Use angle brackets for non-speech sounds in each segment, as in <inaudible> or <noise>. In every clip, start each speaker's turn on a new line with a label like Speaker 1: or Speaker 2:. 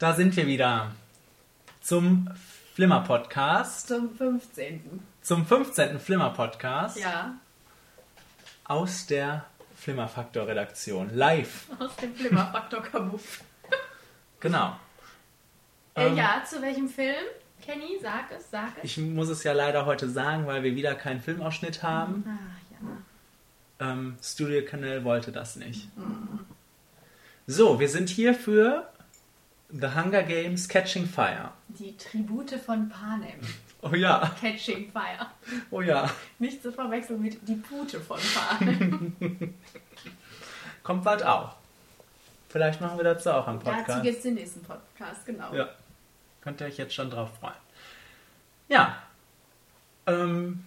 Speaker 1: Da sind wir wieder. Zum Flimmer-Podcast.
Speaker 2: Zum 15.
Speaker 1: Zum 15. Flimmer-Podcast.
Speaker 2: Ja,
Speaker 1: Aus der Flimmer-Faktor-Redaktion. Live.
Speaker 2: aus dem Flimmerfaktor Kabuff. <laughs>
Speaker 1: Genau.
Speaker 2: Äh,
Speaker 1: Ähm,
Speaker 2: ja, zu welchem Film? Kenny, sag es, sag es.
Speaker 1: Ich muss es ja leider heute sagen, weil wir wieder keinen Filmausschnitt haben.
Speaker 2: Ach ja.
Speaker 1: Ähm, Studio Canal wollte das nicht. So, wir sind hier für The Hunger Games Catching Fire.
Speaker 2: Die Tribute von Panem.
Speaker 1: Oh ja,
Speaker 2: Catching Fire.
Speaker 1: oh ja.
Speaker 2: Nicht zu verwechseln mit Die Pute von Panem. <laughs>
Speaker 1: Kommt bald auch. Vielleicht machen wir dazu auch einen
Speaker 2: Dazu
Speaker 1: Podcast.
Speaker 2: gibt es den nächsten Podcast, genau.
Speaker 1: Ja. Könnt ihr euch jetzt schon drauf freuen. Ja. Ähm,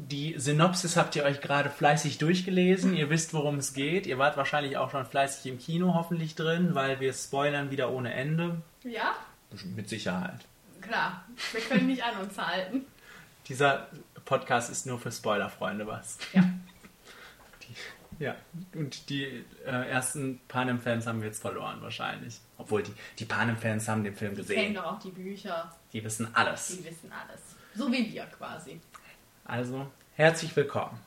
Speaker 1: die Synopsis habt ihr euch gerade fleißig durchgelesen. Ihr wisst, worum es geht. Ihr wart wahrscheinlich auch schon fleißig im Kino hoffentlich drin, weil wir spoilern wieder ohne Ende.
Speaker 2: Ja,
Speaker 1: Mit Sicherheit.
Speaker 2: klar. Wir können nicht an uns halten.
Speaker 1: Dieser Podcast ist nur für Spoilerfreunde was.
Speaker 2: Ja.
Speaker 1: Die, ja, und die äh, ersten Panem-Fans haben wir jetzt verloren wahrscheinlich. Obwohl die, die Panem-Fans haben den Film
Speaker 2: Die kennen
Speaker 1: gesehen.
Speaker 2: doch auch die Bücher.
Speaker 1: Die wissen alles.
Speaker 2: Die wissen alles. So wie wir quasi.
Speaker 1: Also, herzlich willkommen.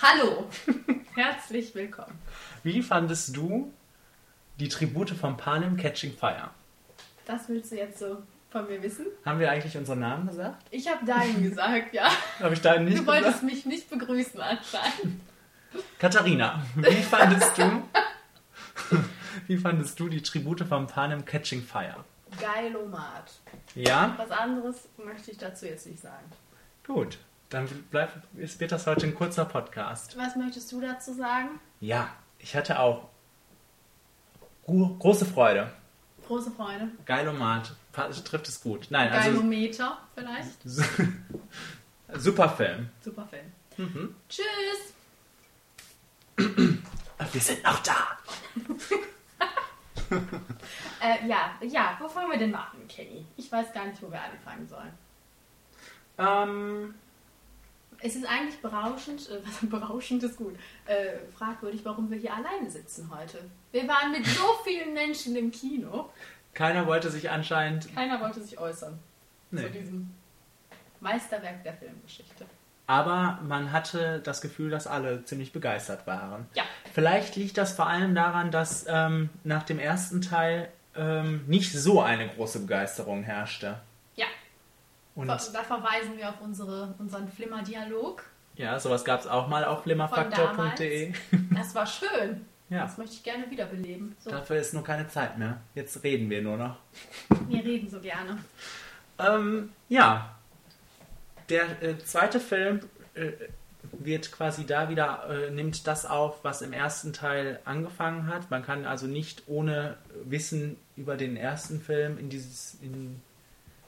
Speaker 2: Hallo. <laughs> Herzlich willkommen.
Speaker 1: Wie fandest du die Tribute von Panem Catching Fire?
Speaker 2: Das willst du jetzt so von mir wissen?
Speaker 1: Haben wir eigentlich unseren Namen gesagt?
Speaker 2: Ich habe deinen gesagt, ja. <laughs>
Speaker 1: Habe ich deinen nicht
Speaker 2: Du wolltest
Speaker 1: gesagt?
Speaker 2: mich nicht begrüßen anscheinend.
Speaker 1: Katharina, wie fandest du <laughs> wie fandest du die Tribute von Panem Catching Fire?
Speaker 2: Geilomat.
Speaker 1: Ja?
Speaker 2: Was anderes möchte ich dazu jetzt nicht sagen.
Speaker 1: Gut, dann bleibt, es wird das heute ein kurzer Podcast.
Speaker 2: Was möchtest du dazu sagen?
Speaker 1: Ja, ich hatte auch gro- große Freude.
Speaker 2: Große Freude.
Speaker 1: Geilomat, trifft es gut. Nein, also
Speaker 2: Geilometer vielleicht. <laughs>
Speaker 1: super Film.
Speaker 2: Super Film.
Speaker 1: Mhm.
Speaker 2: Tschüss. <clears throat>
Speaker 1: Wir sind noch da. <laughs>
Speaker 2: Äh, ja, ja, wo fangen wir denn mal an, Kenny? Ich weiß gar nicht, wo wir anfangen sollen.
Speaker 1: Ähm,
Speaker 2: Es ist eigentlich berauschend, äh, was berauschend ist gut, äh, fragwürdig, warum wir hier alleine sitzen heute. Wir waren mit so vielen Menschen im Kino.
Speaker 1: keiner wollte sich anscheinend.
Speaker 2: Keiner wollte sich äußern
Speaker 1: Nee.
Speaker 2: zu diesem Meisterwerk der Filmgeschichte.
Speaker 1: Aber man hatte das Gefühl, dass alle ziemlich begeistert waren.
Speaker 2: Ja.
Speaker 1: Vielleicht liegt das vor allem daran, dass ähm, nach dem ersten Teil ähm, nicht so eine große Begeisterung herrschte. Und
Speaker 2: da verweisen wir auf unsere, unseren Flimmer-Dialog.
Speaker 1: ja, sowas gab es auch mal auf flimmerfaktor.de. <laughs>
Speaker 2: Das war schön.
Speaker 1: Ja,
Speaker 2: Das möchte ich gerne wiederbeleben. So,
Speaker 1: dafür ist nur keine Zeit mehr. Jetzt reden wir nur noch.
Speaker 2: wir reden so gerne.
Speaker 1: Ähm, ja, der äh, zweite Film äh, wird quasi da wieder, äh, nimmt das auf, was im ersten Teil angefangen hat. Man kann also nicht ohne Wissen über den ersten Film in dieses, in,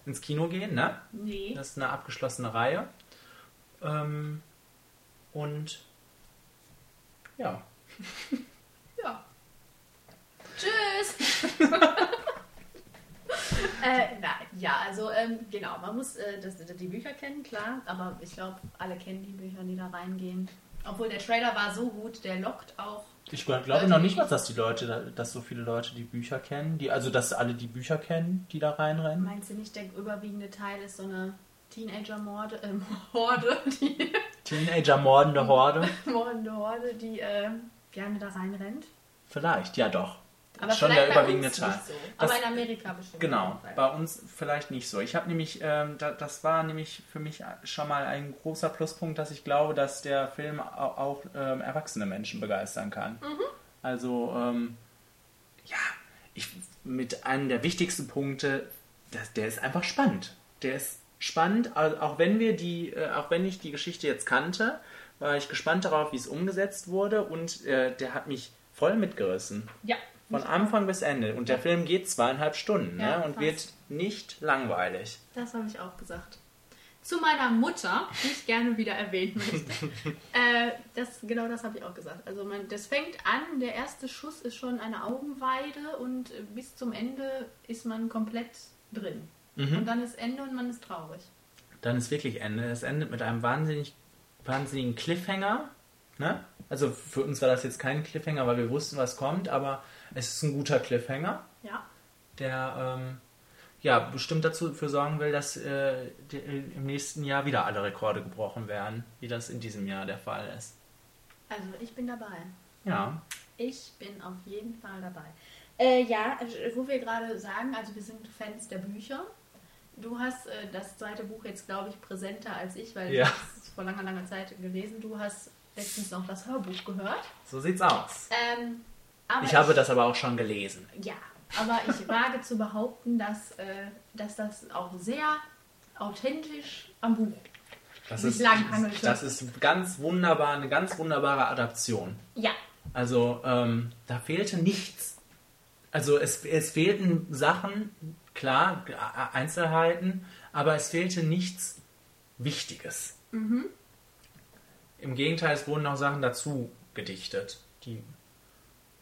Speaker 1: ins Kino gehen, ne?
Speaker 2: Nee.
Speaker 1: Das ist eine abgeschlossene Reihe. Ähm, und ja, <laughs>
Speaker 2: Ja. Tschüss. <laughs> äh, na, ja, also ähm, genau, man muss äh, das, die Bücher kennen, klar, aber ich glaube, alle kennen die Bücher, die da reingehen. Obwohl der Trailer war so gut, der lockt auch.
Speaker 1: ich glaube noch nicht mal, dass die Leute, dass so viele Leute die Bücher kennen, die, also dass alle die Bücher kennen, die da reinrennen.
Speaker 2: Meinst du nicht, der überwiegende Teil ist so eine Teenager-Morde, ähm, Horde, die
Speaker 1: Teenager mordende Horde. <laughs>
Speaker 2: mordende Horde, die äh, gerne da reinrennt?
Speaker 1: Vielleicht, ja doch.
Speaker 2: Aber
Speaker 1: Schon der überwiegende Teil.
Speaker 2: so.
Speaker 1: Das-
Speaker 2: Aber in Amerika bestimmt.
Speaker 1: Genau, bei uns vielleicht nicht so. Ich habe nämlich, ähm, da, das war nämlich für mich schon mal ein großer Pluspunkt, dass ich glaube, dass der Film auch, auch ähm, erwachsene Menschen begeistern kann.
Speaker 2: Mhm.
Speaker 1: Also, ähm, ja, ich, mit einem der wichtigsten Punkte, das, der ist einfach spannend. Der ist spannend, au- auch wenn wir die, äh, auch wenn ich die Geschichte jetzt kannte, war ich gespannt darauf, wie es umgesetzt wurde und äh, der hat mich voll mitgerissen.
Speaker 2: Ja.
Speaker 1: Von Anfang bis Ende. Und der Film geht zweieinhalb Stunden
Speaker 2: Ja,
Speaker 1: ne? und
Speaker 2: fast.
Speaker 1: wird nicht langweilig.
Speaker 2: Das habe ich auch gesagt. Zu meiner Mutter, die ich gerne wieder erwähnen möchte. <laughs> äh, das, genau das habe ich auch gesagt. Also man, das fängt an, der erste Schuss ist schon eine Augenweide und bis zum Ende ist man komplett drin. Und dann ist Ende und man ist traurig.
Speaker 1: Dann ist wirklich Ende. Es endet mit einem wahnsinnig, wahnsinnigen Cliffhanger. Ne? Also für uns war das jetzt kein Cliffhanger, weil wir wussten, was kommt, aber es ist ein guter Cliffhanger,
Speaker 2: Ja.
Speaker 1: der ähm, ja bestimmt dazu für sorgen will, dass äh, die, im nächsten Jahr wieder alle Rekorde gebrochen werden, wie das in diesem Jahr der Fall ist.
Speaker 2: Also ich bin dabei.
Speaker 1: Ja.
Speaker 2: Ich bin auf jeden Fall dabei. Äh, ja, äh, wo wir gerade sagen, also wir sind Fans der Bücher. Du hast äh, das zweite Buch jetzt, glaube ich, präsenter als ich, weil
Speaker 1: Ja.
Speaker 2: ich es vor langer, langer Zeit gelesen. Du hast letztens noch das Hörbuch gehört.
Speaker 1: So sieht's aus.
Speaker 2: Ähm, aber
Speaker 1: Ich habe das aber auch schon gelesen.
Speaker 2: Ja, aber ich wage zu behaupten, dass, äh, dass das auch sehr authentisch am Buch
Speaker 1: Das ist, das ist ganz wunderbar, eine ganz wunderbare Adaption.
Speaker 2: Ja,
Speaker 1: Also ähm, da fehlte nichts. Also es, es fehlten Sachen, klar, Einzelheiten, aber es fehlte nichts Wichtiges. Im Gegenteil, es wurden noch Sachen dazu gedichtet, die,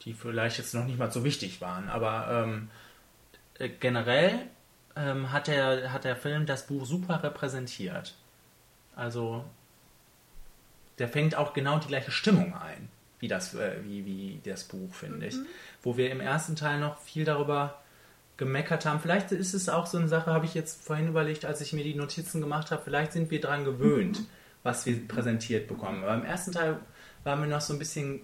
Speaker 1: die vielleicht jetzt noch nicht mal so wichtig waren. Aber ähm, äh, generell ähm, hat, der, hat der Film das Buch super repräsentiert. Also der fängt auch genau die gleiche Stimmung ein, wie das, äh, wie, wie das Buch, finde ich. Wo wir im ersten Teil noch viel darüber gemeckert haben. Vielleicht ist es auch so eine Sache, habe ich jetzt vorhin überlegt, als ich mir die Notizen gemacht habe, vielleicht sind wir daran gewöhnt, was wir präsentiert bekommen. Aber im ersten Teil waren wir noch so ein bisschen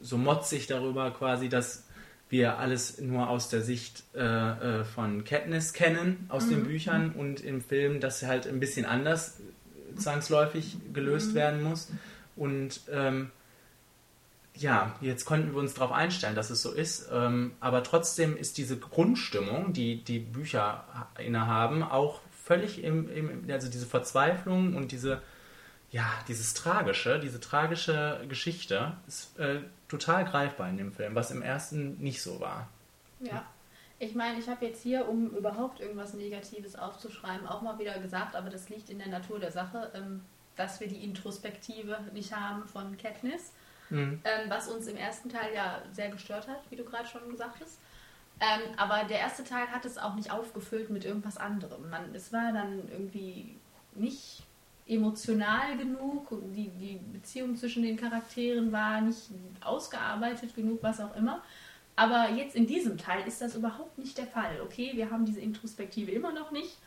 Speaker 1: so motzig darüber quasi, dass wir alles nur aus der Sicht äh, äh, von Katniss kennen, aus den Büchern und im Film das halt ein bisschen anders zwangsläufig gelöst werden muss. Und ähm, ja, jetzt konnten wir uns darauf einstellen, dass es so ist. Ähm, aber trotzdem ist diese Grundstimmung, die die Bücher innehaben, auch völlig im, im also diese Verzweiflung und diese ja, dieses Tragische, diese tragische Geschichte ist äh, total greifbar in dem Film, was im ersten nicht so war.
Speaker 2: ja. Ich meine, ich habe jetzt hier, um überhaupt irgendwas Negatives aufzuschreiben, auch mal wieder gesagt, aber das liegt in der Natur der Sache, ähm, dass wir die Introspektive nicht haben von Katniss,
Speaker 1: Mhm.
Speaker 2: ähm, was uns im ersten Teil ja sehr gestört hat, wie du gerade schon gesagt hast. Ähm, aber der erste Teil hat es auch nicht aufgefüllt mit irgendwas anderem. Man, es war dann irgendwie nicht emotional genug, die, die Beziehung zwischen den Charakteren war nicht ausgearbeitet genug, was auch immer. Aber jetzt in diesem Teil ist das überhaupt nicht der Fall. Okay, wir haben diese Introspektive immer noch nicht.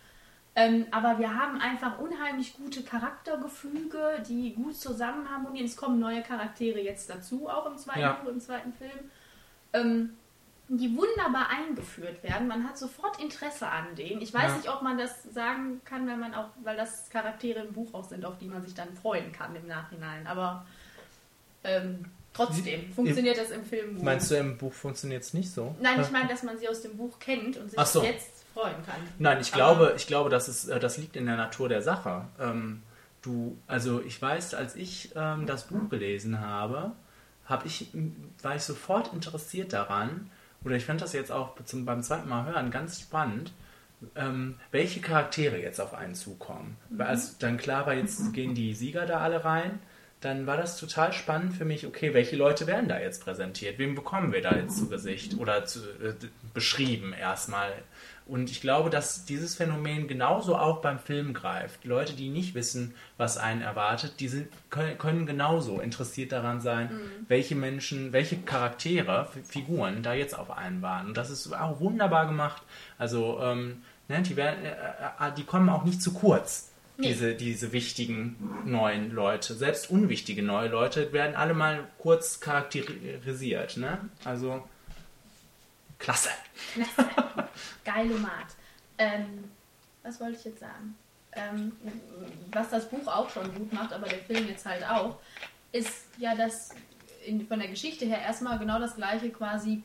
Speaker 2: Ähm, aber wir haben einfach unheimlich gute Charaktergefüge, die gut zusammen harmonieren. Es kommen neue Charaktere jetzt dazu, auch im zweiten,
Speaker 1: Ja.
Speaker 2: im zweiten Film, ähm, die wunderbar eingeführt werden. Man hat sofort Interesse an denen. Ich weiß
Speaker 1: Ja.
Speaker 2: nicht, ob man das sagen kann, wenn man auch, weil das Charaktere im Buch auch sind, auf die man sich dann freuen kann im Nachhinein. Aber ähm, trotzdem funktioniert das im Film gut.
Speaker 1: Meinst du, im Buch funktioniert es nicht so?
Speaker 2: Nein, ich meine, dass man sie aus dem Buch kennt und sich
Speaker 1: so.
Speaker 2: jetzt freuen kann.
Speaker 1: Nein, ich
Speaker 2: Aber-
Speaker 1: glaube, ich glaube, das, ist, äh, das liegt in der Natur der Sache. Ähm, du, also ich weiß, als ich ähm, das Buch gelesen habe, hab ich, war ich sofort interessiert daran, oder ich fand das jetzt auch zum, beim zweiten Mal hören ganz spannend, ähm, welche Charaktere jetzt auf einen zukommen. Weil als dann klar war, jetzt gehen die Sieger da alle rein, dann war das total spannend für mich, okay, welche Leute werden da jetzt präsentiert? Wem bekommen wir da jetzt zu Gesicht oder zu, äh, beschrieben erstmal? Und ich glaube, dass dieses Phänomen genauso auch beim Film greift. Leute, die nicht wissen, was einen erwartet, die sind, können, können genauso interessiert daran sein, welche Menschen, welche Charaktere, Figuren da jetzt auf einen waren. Und das ist auch wunderbar gemacht. Also, ähm, ne, die, werden, äh, äh, die kommen auch nicht zu kurz.
Speaker 2: Nee.
Speaker 1: Diese, diese wichtigen neuen Leute, selbst unwichtige neue Leute werden alle mal kurz charakterisiert. Ne? Also klasse. <laughs>
Speaker 2: Geilomat. Ähm, was wollte ich jetzt sagen? Ähm, was das Buch auch schon gut macht, aber der Film jetzt halt auch, ist ja, dass in, von der Geschichte her erstmal genau das gleiche quasi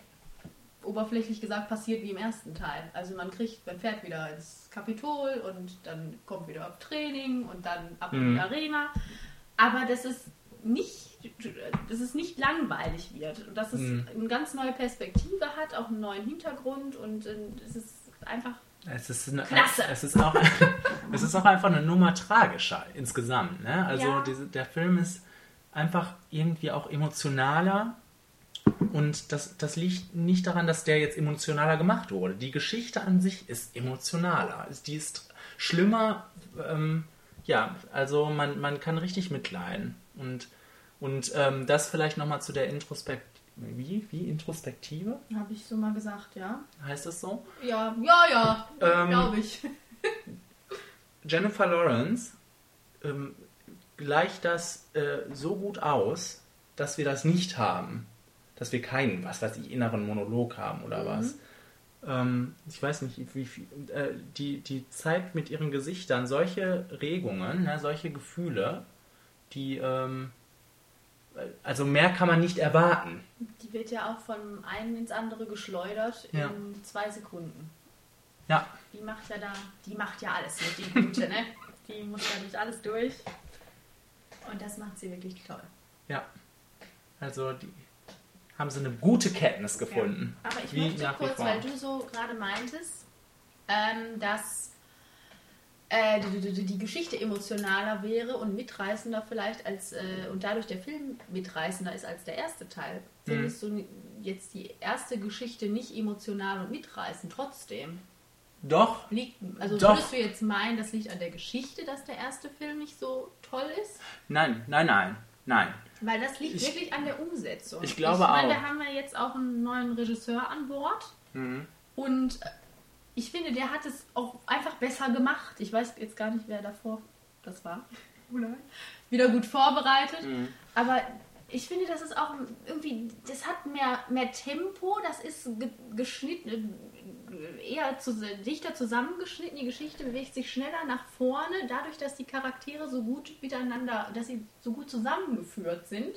Speaker 2: oberflächlich gesagt passiert wie im ersten Teil. Also man kriegt, man fährt wieder ins Kapitol und dann kommt wieder auf Training und dann ab in
Speaker 1: Mhm.
Speaker 2: die Arena. Aber das ist nicht, dass es nicht langweilig wird und dass es
Speaker 1: Mhm.
Speaker 2: eine ganz neue Perspektive hat, auch einen neuen Hintergrund und äh, es ist einfach
Speaker 1: Es ist, eine,
Speaker 2: Klasse.
Speaker 1: es, ist auch, <laughs> es ist auch einfach eine Nummer tragischer insgesamt. Ne? Also
Speaker 2: Ja.
Speaker 1: diese, der Film ist einfach irgendwie auch emotionaler und das, das liegt nicht daran, dass der jetzt emotionaler gemacht wurde. Die Geschichte an sich ist emotionaler. Die ist schlimmer. Ähm, ja, also man, man kann richtig mitleiden. Und Und ähm, das vielleicht nochmal zu der Introspekt wie? Wie Introspektive?
Speaker 2: Habe ich so mal gesagt, ja.
Speaker 1: Heißt das so?
Speaker 2: Ja, ja, ja,
Speaker 1: Ähm,
Speaker 2: glaube ich. <laughs>
Speaker 1: Jennifer Lawrence ähm, gleicht das äh, so gut aus, dass wir das nicht haben. Dass wir keinen, was weiß ich, inneren Monolog haben oder was. Ähm, ich weiß nicht, wie viel. Äh, die, die zeigt mit ihren Gesichtern solche Regungen, ne, solche Gefühle, die. Ähm, also mehr kann man nicht erwarten.
Speaker 2: Die wird ja auch von einem ins andere geschleudert
Speaker 1: Ja.
Speaker 2: in zwei Sekunden.
Speaker 1: Ja,
Speaker 2: Die macht ja da, die macht ja alles mit, die Gute, ne? Die muss ja durch alles durch. Und das macht sie wirklich toll.
Speaker 1: ja. Also die haben sie eine gute Kenntnis gefunden.
Speaker 2: Ja. Aber ich möchte kurz, weil du so gerade meintest, ähm, dass äh, die, die, die Geschichte emotionaler wäre und mitreißender vielleicht als äh, und dadurch der Film mitreißender ist als der erste Teil.
Speaker 1: Mhm.
Speaker 2: Findest du jetzt die erste Geschichte nicht emotional und mitreißend trotzdem?
Speaker 1: Doch,
Speaker 2: Liegt, also
Speaker 1: Doch.
Speaker 2: würdest du jetzt meinen, das liegt an der Geschichte, dass der erste Film nicht so toll ist?
Speaker 1: nein, nein, nein, nein.
Speaker 2: Weil das liegt
Speaker 1: Ich-
Speaker 2: wirklich an der Umsetzung.
Speaker 1: ich glaube
Speaker 2: ich meine,
Speaker 1: auch.
Speaker 2: Wir haben ja jetzt auch einen neuen Regisseur an Bord.
Speaker 1: Mhm.
Speaker 2: Und ich finde, der hat es auch einfach besser gemacht. Ich weiß jetzt gar nicht, wer davor das war. Wieder gut vorbereitet.
Speaker 1: Mhm.
Speaker 2: Aber ich finde, das ist auch irgendwie, das hat mehr, mehr Tempo, das ist ge geschnitten, eher zu, dichter zusammengeschnitten. Die Geschichte bewegt sich schneller nach vorne, dadurch, dass die Charaktere so gut miteinander, dass sie so gut zusammengeführt sind.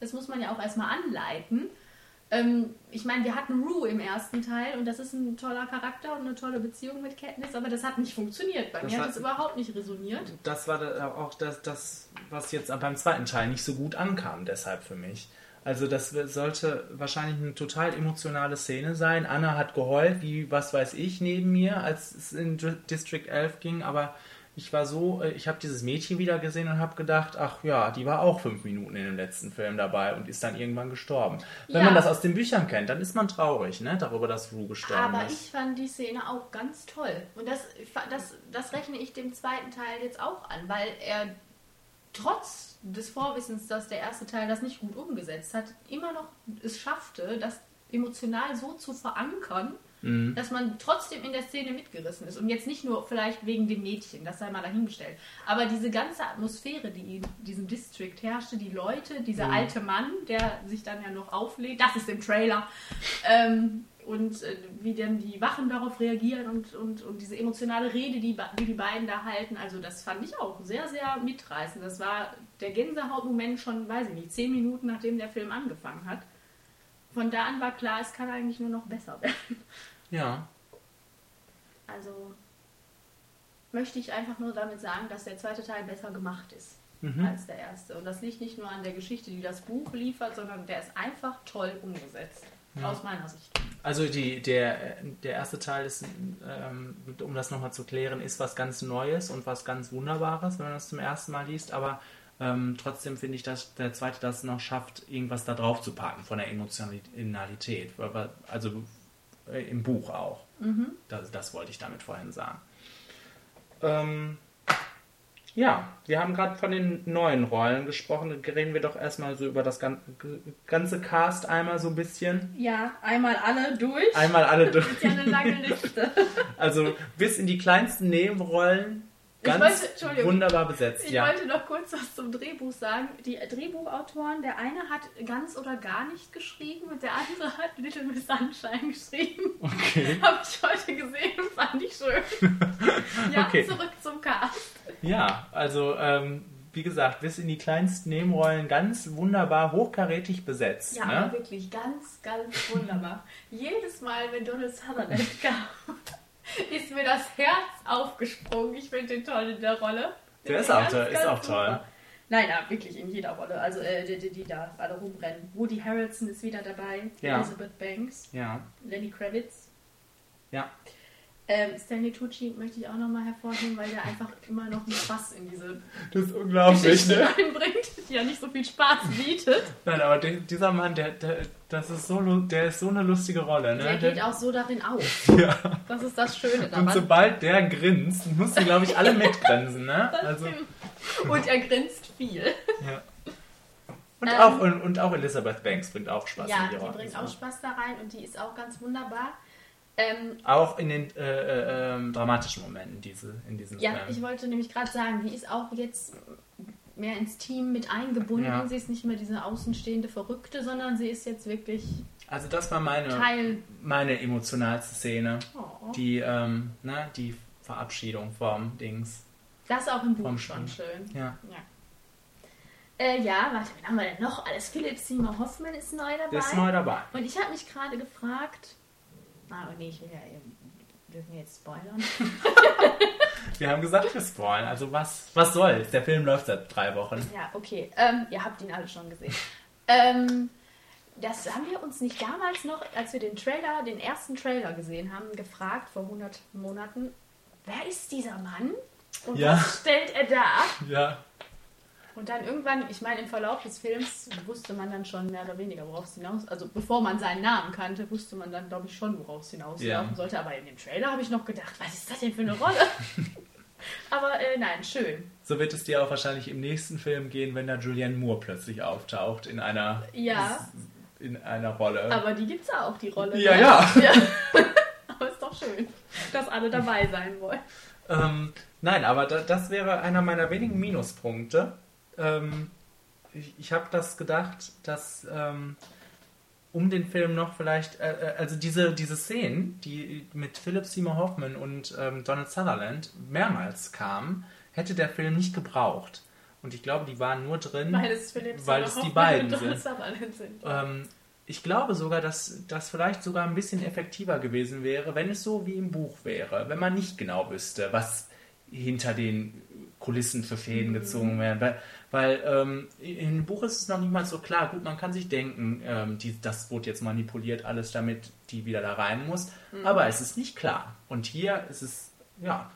Speaker 2: Das muss man ja auch erstmal anleiten. Ähm, ich meine, wir hatten Rue im ersten Teil und das ist ein toller Charakter und eine tolle Beziehung mit Katniss, aber das hat nicht funktioniert. Bei
Speaker 1: Das
Speaker 2: mir hat es überhaupt nicht resoniert.
Speaker 1: Das war auch das, das, was jetzt beim zweiten Teil nicht so gut ankam, deshalb für mich. Also das sollte wahrscheinlich eine total emotionale Szene sein. Anna hat geheult, wie was weiß ich, neben mir, als es in District 11 ging, aber ich war so, äh, ich habe dieses Mädchen wieder gesehen und habe gedacht, ach ja, die war auch fünf Minuten in dem letzten Film dabei und ist dann irgendwann gestorben. Wenn
Speaker 2: Ja.
Speaker 1: man das aus den Büchern kennt, dann ist man traurig, ne, darüber, dass Rue gestorben
Speaker 2: Aber
Speaker 1: ist.
Speaker 2: ich fand die Szene auch ganz toll. Und das, das, das rechne ich dem zweiten Teil jetzt auch an, weil er trotz des Vorwissens, dass der erste Teil das nicht gut umgesetzt hat, immer noch es schaffte, das emotional so zu verankern,
Speaker 1: Mhm.
Speaker 2: dass man trotzdem in der Szene mitgerissen ist. Und jetzt nicht nur vielleicht wegen dem Mädchen, das sei mal dahingestellt. Aber diese ganze Atmosphäre, die in diesem District herrschte, die Leute, dieser
Speaker 1: Mhm.
Speaker 2: alte Mann, der sich dann ja noch auflädt, das ist im Trailer. Ähm, und äh, wie dann die Wachen darauf reagieren und, und, und diese emotionale Rede, die, die die beiden da halten, also das fand ich auch sehr, sehr mitreißend. Das war der Gänsehautmoment schon, weiß ich nicht, zehn Minuten nachdem der Film angefangen hat. Von da an war klar, es kann eigentlich nur noch besser werden.
Speaker 1: Ja,
Speaker 2: Also möchte ich einfach nur damit sagen, dass der zweite Teil besser gemacht ist
Speaker 1: Mhm.
Speaker 2: als der erste. Und das liegt nicht nur an der Geschichte, die das Buch liefert, sondern der ist einfach toll umgesetzt.
Speaker 1: Ja.
Speaker 2: Aus meiner Sicht.
Speaker 1: Also die, der, der erste Teil ist, ähm, um das nochmal zu klären, ist was ganz Neues und was ganz Wunderbares, wenn man das zum ersten Mal liest, aber ähm, trotzdem finde ich, dass der zweite das noch schafft, irgendwas da drauf zu packen von der Emotionalität. Also äh, im Buch auch. Das, das wollte ich damit vorhin sagen. Ähm, ja, wir haben gerade von den neuen Rollen gesprochen. Reden wir doch erstmal so über das gan- ganze Cast einmal so ein bisschen.
Speaker 2: Ja, einmal alle durch.
Speaker 1: Einmal alle durch.
Speaker 2: ist ja eine lange Liste. <laughs>
Speaker 1: Also bis in die kleinsten Nebenrollen
Speaker 2: Ich
Speaker 1: ganz
Speaker 2: wollte- Entschuldigung.
Speaker 1: wunderbar besetzt.
Speaker 2: Ich
Speaker 1: ja.
Speaker 2: wollte noch kurz was zum Drehbuch sagen. Die Drehbuchautoren, der eine hat ganz oder gar nicht geschrieben und der andere hat Little Miss Sunshine geschrieben.
Speaker 1: Okay. <laughs>
Speaker 2: Habe ich heute gesehen, fand ich schön. <laughs> Ja,
Speaker 1: Okay.
Speaker 2: zurück zum Cast.
Speaker 1: Ja, also ähm, wie gesagt, bis in die kleinsten Nebenrollen ganz wunderbar hochkarätig besetzt.
Speaker 2: Ja,
Speaker 1: ne?
Speaker 2: wirklich ganz, ganz wunderbar. Jedes Mal, wenn Donald Sutherland kam, <laughs> ist mir das Herz aufgesprungen. Ich finde den toll in der Rolle.
Speaker 1: Der ist auch toll, ist auch toll.
Speaker 2: Nein, ja, wirklich in jeder Rolle. Also äh, die, die, die da alle rumrennen. Woody Harrelson ist wieder dabei.
Speaker 1: Ja.
Speaker 2: Elizabeth Banks.
Speaker 1: Ja,
Speaker 2: Lenny Kravitz.
Speaker 1: ja.
Speaker 2: Ähm, Stanley Tucci möchte ich auch nochmal hervorheben, weil der einfach immer noch einen Spaß in diese
Speaker 1: Das ist unglaublich,
Speaker 2: Geschichte
Speaker 1: ne?
Speaker 2: reinbringt, die ja nicht so viel Spaß bietet.
Speaker 1: Nein, aber der, dieser Mann, der, der, das ist so, der ist so eine lustige Rolle, ne?
Speaker 2: Der
Speaker 1: Der-
Speaker 2: geht auch so darin auf. <laughs>
Speaker 1: ja.
Speaker 2: Das ist das Schöne
Speaker 1: Und
Speaker 2: daran.
Speaker 1: sobald der grinst, mussten, glaube ich, alle mitgrinsen, ne? Also,
Speaker 2: Und er grinst viel.
Speaker 1: ja. Und,
Speaker 2: Ähm,
Speaker 1: auch, und, und auch Elizabeth Banks bringt auch Spaß
Speaker 2: ja,
Speaker 1: in
Speaker 2: die
Speaker 1: die Rolle.
Speaker 2: bringt auch Spaß da rein und die ist auch ganz wunderbar. Ähm,
Speaker 1: Auch in den äh, äh, ähm, dramatischen Momenten diese, in diesem
Speaker 2: ja,
Speaker 1: Film.
Speaker 2: ich wollte nämlich gerade sagen, die ist auch jetzt mehr ins Team mit eingebunden.
Speaker 1: Ja.
Speaker 2: Sie ist nicht mehr diese außenstehende Verrückte, sondern sie ist jetzt wirklich
Speaker 1: Also das war meine,
Speaker 2: Teil.
Speaker 1: meine emotionalste Szene.
Speaker 2: Oh.
Speaker 1: Die, ähm, ne, die Verabschiedung vom Dings.
Speaker 2: Das auch im Buch
Speaker 1: Vom
Speaker 2: schon schön.
Speaker 1: Ja.
Speaker 2: Ja. Äh, ja, warte, wen haben wir denn noch? Alles Philipp Seymour Hoffman ist neu dabei.
Speaker 1: Der ist neu dabei.
Speaker 2: Und ich habe mich gerade gefragt. Ah, nee, ich will ja eben. Dürfen wir jetzt spoilern? <laughs>
Speaker 1: Wir haben gesagt, wir spoilen. Also was, was soll's? Der Film läuft seit drei Wochen.
Speaker 2: Ja, okay. Ähm, ihr habt ihn alle schon gesehen. Ähm, das haben wir uns nicht damals noch, als wir den Trailer, den ersten Trailer gesehen haben, gefragt vor 100 Monaten, wer ist dieser Mann und
Speaker 1: Ja.
Speaker 2: was stellt er da?
Speaker 1: Ja.
Speaker 2: Und dann irgendwann, ich meine, im Verlauf des Films wusste man dann schon mehr oder weniger, worauf es hinaus, also bevor man seinen Namen kannte, wusste man dann, glaube ich, schon, worauf es hinauslaufen
Speaker 1: Ja.
Speaker 2: sollte. Aber in dem Trailer habe ich noch gedacht, was ist das denn für eine Rolle? <laughs> Aber äh, nein, schön.
Speaker 1: So wird es dir auch wahrscheinlich im nächsten Film gehen, wenn da Julianne Moore plötzlich auftaucht in einer,
Speaker 2: Ja.
Speaker 1: in einer Rolle.
Speaker 2: Aber die gibt es ja auch, die Rolle.
Speaker 1: Ja,
Speaker 2: ne?
Speaker 1: ja. <laughs>
Speaker 2: ja. <laughs> Aber ist doch schön, dass alle dabei sein wollen.
Speaker 1: Ähm, nein, aber da, das wäre einer meiner wenigen Minuspunkte. Ähm, ich ich habe das gedacht, dass ähm, um den Film noch vielleicht, äh, äh, also diese, diese Szenen, die mit Philip Seymour Hoffman und ähm, Donald Sutherland mehrmals kamen, hätte der Film nicht gebraucht. Und ich glaube, die waren nur drin,
Speaker 2: Weil es Philipp
Speaker 1: Weil es die beiden sind.
Speaker 2: Sind.
Speaker 1: ähm, ich glaube sogar, dass das vielleicht sogar ein bisschen effektiver gewesen wäre, wenn es so wie im Buch wäre, wenn man nicht genau wüsste, was hinter den Kulissen für Fäden gezogen werden. Weil, weil ähm, im Buch ist es noch nicht mal so klar. Gut, man kann sich denken, ähm, die, das wurde jetzt manipuliert, alles damit die wieder da rein muss. Aber es ist nicht klar. Und hier ist es, ja,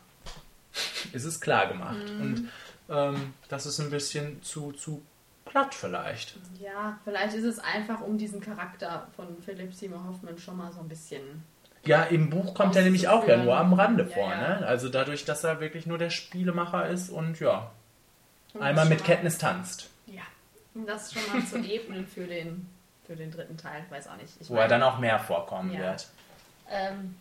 Speaker 1: <laughs> ist es klar gemacht. Und ähm, das ist ein bisschen zu, zu platt vielleicht.
Speaker 2: Ja, vielleicht ist es einfach um diesen Charakter von Philipp Seymour Hoffman schon mal so ein bisschen.
Speaker 1: Ja, im Buch kommt er nämlich auch ja nur am Rande
Speaker 2: Ja,
Speaker 1: vor.
Speaker 2: ja.
Speaker 1: Ne? Also dadurch, dass er wirklich nur der Spielemacher ist und ja, einmal mit Kenntnis tanzt.
Speaker 2: Ja, um das schon mal zu <laughs> ebnen für den, für den dritten Teil, weiß auch nicht. Ich
Speaker 1: Wo er
Speaker 2: meine,
Speaker 1: dann auch mehr vorkommen
Speaker 2: Ja.
Speaker 1: wird.
Speaker 2: ähm,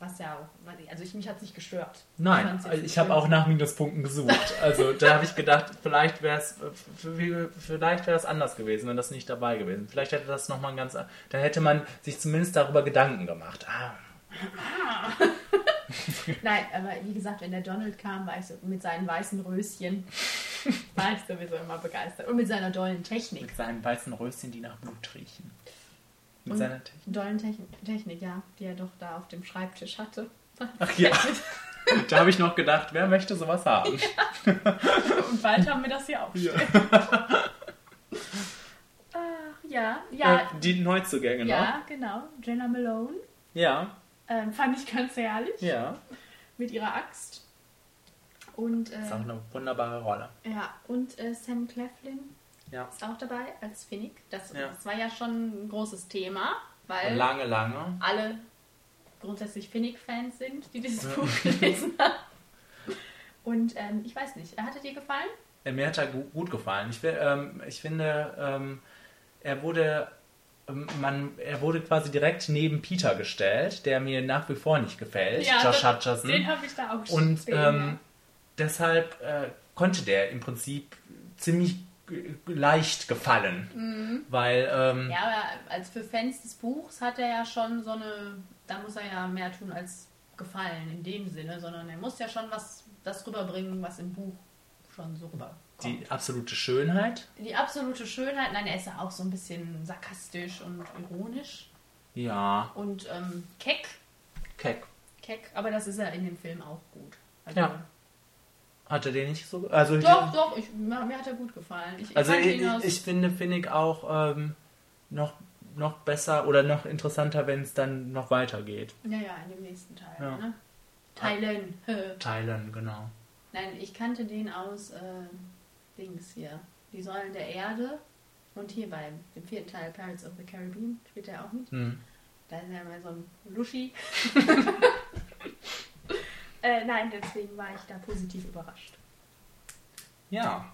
Speaker 2: was ja auch, also ich, mich hat es nicht gestört.
Speaker 1: Nein,
Speaker 2: jetzt
Speaker 1: ich
Speaker 2: nicht
Speaker 1: habe auch nach Minuspunkten gesucht. Also da habe ich gedacht, vielleicht wäre es vielleicht wäre es anders gewesen, wenn das nicht dabei gewesen. Vielleicht hätte das nochmal ein ganz dann hätte man sich zumindest darüber Gedanken gemacht. Ah, <laughs>
Speaker 2: Nein, aber wie gesagt, wenn der Donald kam, war ich so, mit seinen weißen Röschen, <laughs> war ich sowieso immer begeistert. Und mit seiner dollen Technik.
Speaker 1: mit seinen weißen Röschen, die nach Blut riechen. Mit
Speaker 2: Und-
Speaker 1: seiner Technik.
Speaker 2: Dollen Techn Technik, ja, die er doch da auf dem Schreibtisch hatte.
Speaker 1: Ach ja, <laughs> da habe ich noch gedacht, wer möchte sowas haben?
Speaker 2: Und bald haben wir das hier auch.
Speaker 1: Ja.
Speaker 2: Ach, ja, ja,
Speaker 1: Äh, die Neuzugänge noch.
Speaker 2: ja, genau. Jenna Malone
Speaker 1: Ja,
Speaker 2: ähm, fand ich ganz herrlich
Speaker 1: ja.
Speaker 2: mit ihrer Axt. Und, äh,
Speaker 1: Ist auch eine wunderbare Rolle.
Speaker 2: ja, und äh, Sam Cleflin
Speaker 1: Ja.
Speaker 2: ist auch dabei als Finnick. Das,
Speaker 1: Ja.
Speaker 2: das war ja schon ein großes Thema, weil
Speaker 1: Lange, lange.
Speaker 2: alle grundsätzlich Finnick-Fans sind, die dieses. Buch gelesen <laughs> haben. Und ähm, ich weiß nicht, hatte dir gefallen?
Speaker 1: Äh, Mir hat er gu- gut gefallen. Ich, fi- ähm, ich finde, ähm, er wurde man, er wurde quasi direkt neben Peter gestellt, der mir nach wie vor nicht gefällt, Josh
Speaker 2: das-
Speaker 1: Hutcherson.
Speaker 2: Den habe ich da auch
Speaker 1: Und
Speaker 2: stehen,
Speaker 1: ähm, deshalb äh, konnte der im Prinzip ziemlich leicht gefallen, weil ähm,
Speaker 2: ja. ja, aber als für Fans des Buchs hat er ja schon so eine, da muss er ja mehr tun als gefallen in dem Sinne, sondern er muss ja schon was das rüberbringen, was im Buch schon so rüberkommt.
Speaker 1: Die absolute Schönheit,
Speaker 2: Die absolute Schönheit, nein, er ist ja auch so ein bisschen sarkastisch und ironisch
Speaker 1: ja,
Speaker 2: und ähm, keck,
Speaker 1: keck.
Speaker 2: keck, aber das ist ja in dem Film auch gut. Also,
Speaker 1: Ja. Hatte den nicht so, also
Speaker 2: Doch, doch, ich, mir, hat er gut gefallen. Ich,
Speaker 1: Also ich, ich finde Finnick auch ähm, noch, noch besser oder noch interessanter, wenn es dann noch weitergeht.
Speaker 2: ja, ja, in dem nächsten Teil.
Speaker 1: Ja.
Speaker 2: Ne? Teilen.
Speaker 1: Teilen, genau.
Speaker 2: Nein, ich kannte den aus äh, Dings hier. Die Säulen der Erde. Und hier beim dem vierten Teil Pirates of the Caribbean spielt er auch mit.
Speaker 1: Hm.
Speaker 2: Da ist er mal so ein Luschi. <laughs> äh, nein, deswegen war ich da positiv überrascht.
Speaker 1: Ja.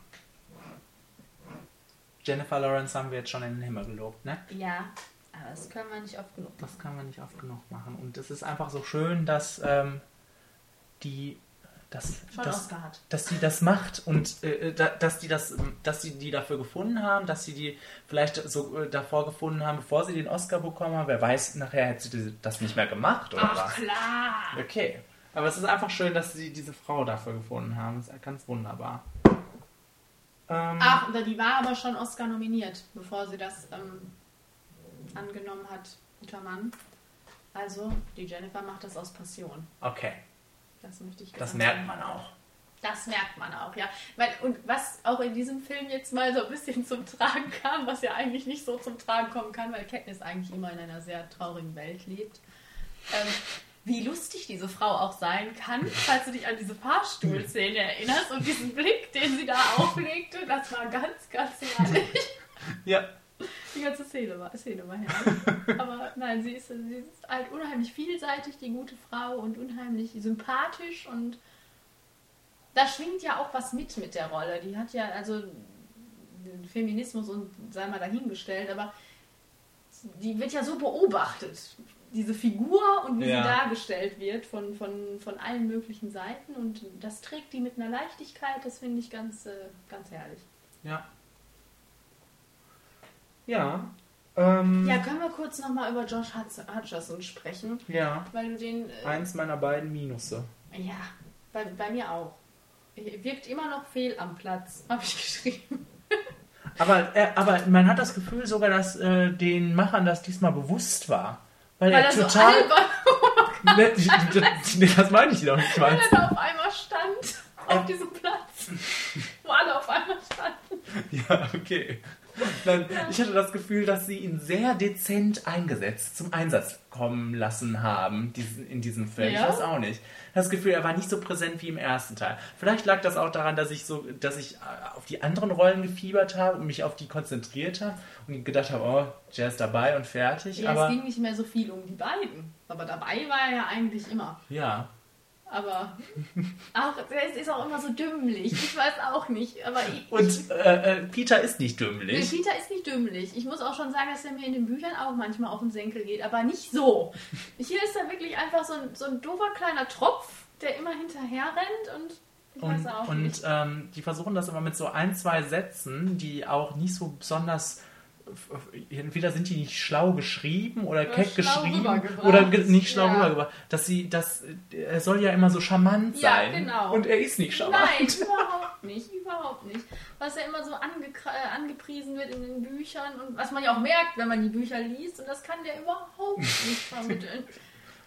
Speaker 1: Jennifer Lawrence haben wir jetzt schon in den Himmel gelobt, ne?
Speaker 2: Ja, aber das können wir nicht oft genug
Speaker 1: Das kann man nicht oft genug machen. Und es ist einfach so schön, dass ähm, die dass,
Speaker 2: Schon
Speaker 1: dass,
Speaker 2: Oscar hat.
Speaker 1: dass die das macht und äh, da, dass die das, dass sie die dafür gefunden haben, dass sie die vielleicht so äh, davor gefunden haben, bevor sie den Oscar bekommen haben. Wer weiß, nachher hätte sie das nicht mehr gemacht oder
Speaker 2: Ach
Speaker 1: was?
Speaker 2: klar.
Speaker 1: Okay. Aber es ist einfach schön, dass sie diese Frau dafür gefunden haben. Das ist ganz wunderbar. Ähm,
Speaker 2: Ach, die war aber schon Oscar nominiert, bevor sie das ähm, angenommen hat, guter Mann. Also, die Jennifer macht das aus Passion.
Speaker 1: okay.
Speaker 2: Das möchte ich
Speaker 1: Das merkt man auch.
Speaker 2: Das merkt man auch, ja. Und was auch in diesem Film jetzt mal so ein bisschen zum Tragen kam, was ja eigentlich nicht so zum Tragen kommen kann, weil Katniss eigentlich immer in einer sehr traurigen Welt lebt. Ähm, wie lustig diese Frau auch sein kann, falls du dich an diese Fahrstuhlszene erinnerst und diesen Blick, den sie da auflegte, das war ganz, ganz herrlich.
Speaker 1: Ja. <laughs>
Speaker 2: Die ganze Szene war, Szene war herrlich. <laughs> Aber nein, sie ist, sie ist halt unheimlich vielseitig, die gute Frau, und unheimlich sympathisch und da schwingt ja auch was mit mit der Rolle. Die hat ja, also den Feminismus und sei mal dahingestellt, aber die wird ja so beobachtet, diese Figur und wie
Speaker 1: Ja.
Speaker 2: sie dargestellt wird von, von, von allen möglichen Seiten und das trägt die mit einer Leichtigkeit, das finde ich ganz, äh, ganz herrlich.
Speaker 1: Ja. Ja. Ähm,
Speaker 2: Ja, können wir kurz nochmal über Josh Hutch- Hutcherson sprechen,
Speaker 1: ja.
Speaker 2: weil du den, äh,
Speaker 1: Eins meiner beiden Minusse.
Speaker 2: ja, bei, bei mir auch. Wirkt immer noch fehl am Platz, <laughs> habe ich geschrieben.
Speaker 1: Aber, äh, aber man hat das Gefühl sogar, dass äh, den Machern das diesmal bewusst war. Weil,
Speaker 2: Weil
Speaker 1: er
Speaker 2: so
Speaker 1: total.
Speaker 2: albern
Speaker 1: Ne, nee, das meine ich doch nicht.
Speaker 2: weil er da auf einmal stand, auf diesem Platz, wo alle auf einmal standen. <laughs>
Speaker 1: Ja, okay. Nein, ich hatte das Gefühl, dass sie ihn sehr dezent eingesetzt, zum Einsatz kommen lassen haben diesen, in diesem Film.
Speaker 2: Ja?
Speaker 1: Ich weiß auch nicht. Das Gefühl, er war nicht so präsent wie im ersten Teil. Vielleicht lag das auch daran, dass ich so, dass ich äh, auf die anderen Rollen gefiebert habe und mich auf die konzentriert habe und gedacht habe, oh, der ist dabei und fertig.
Speaker 2: Ja,
Speaker 1: aber
Speaker 2: es ging nicht mehr so viel um die beiden. Aber dabei war er ja eigentlich immer.
Speaker 1: ja,
Speaker 2: Aber auch, er ist auch immer so dümmlich. Ich weiß auch nicht. Aber ich,
Speaker 1: und äh, äh, Peter ist nicht
Speaker 2: Nee,
Speaker 1: dümmlich.
Speaker 2: Peter ist nicht dümmlich. Ich muss auch schon sagen, dass er mir in den Büchern auch manchmal auf den Senkel geht, aber nicht so. Hier ist er wirklich einfach so ein, so ein doofer kleiner Tropf, der immer hinterher rennt und ich
Speaker 1: Und,
Speaker 2: weiß auch
Speaker 1: und
Speaker 2: nicht.
Speaker 1: ähm, die versuchen das immer mit so ein, zwei Sätzen, die auch nicht so besonders. Entweder sind die nicht schlau geschrieben oder,
Speaker 2: Oder
Speaker 1: keck geschrieben oder nicht schlau
Speaker 2: Ja.
Speaker 1: rübergebracht. Dass sie, das, er soll ja immer so charmant
Speaker 2: Ja,
Speaker 1: sein.
Speaker 2: genau.
Speaker 1: Und er ist nicht charmant.
Speaker 2: Nein, <laughs> überhaupt nicht, überhaupt nicht. Was ja immer so äh, angepriesen wird in den Büchern und was man ja auch merkt, wenn man die Bücher liest und das kann der überhaupt nicht <laughs> vermitteln.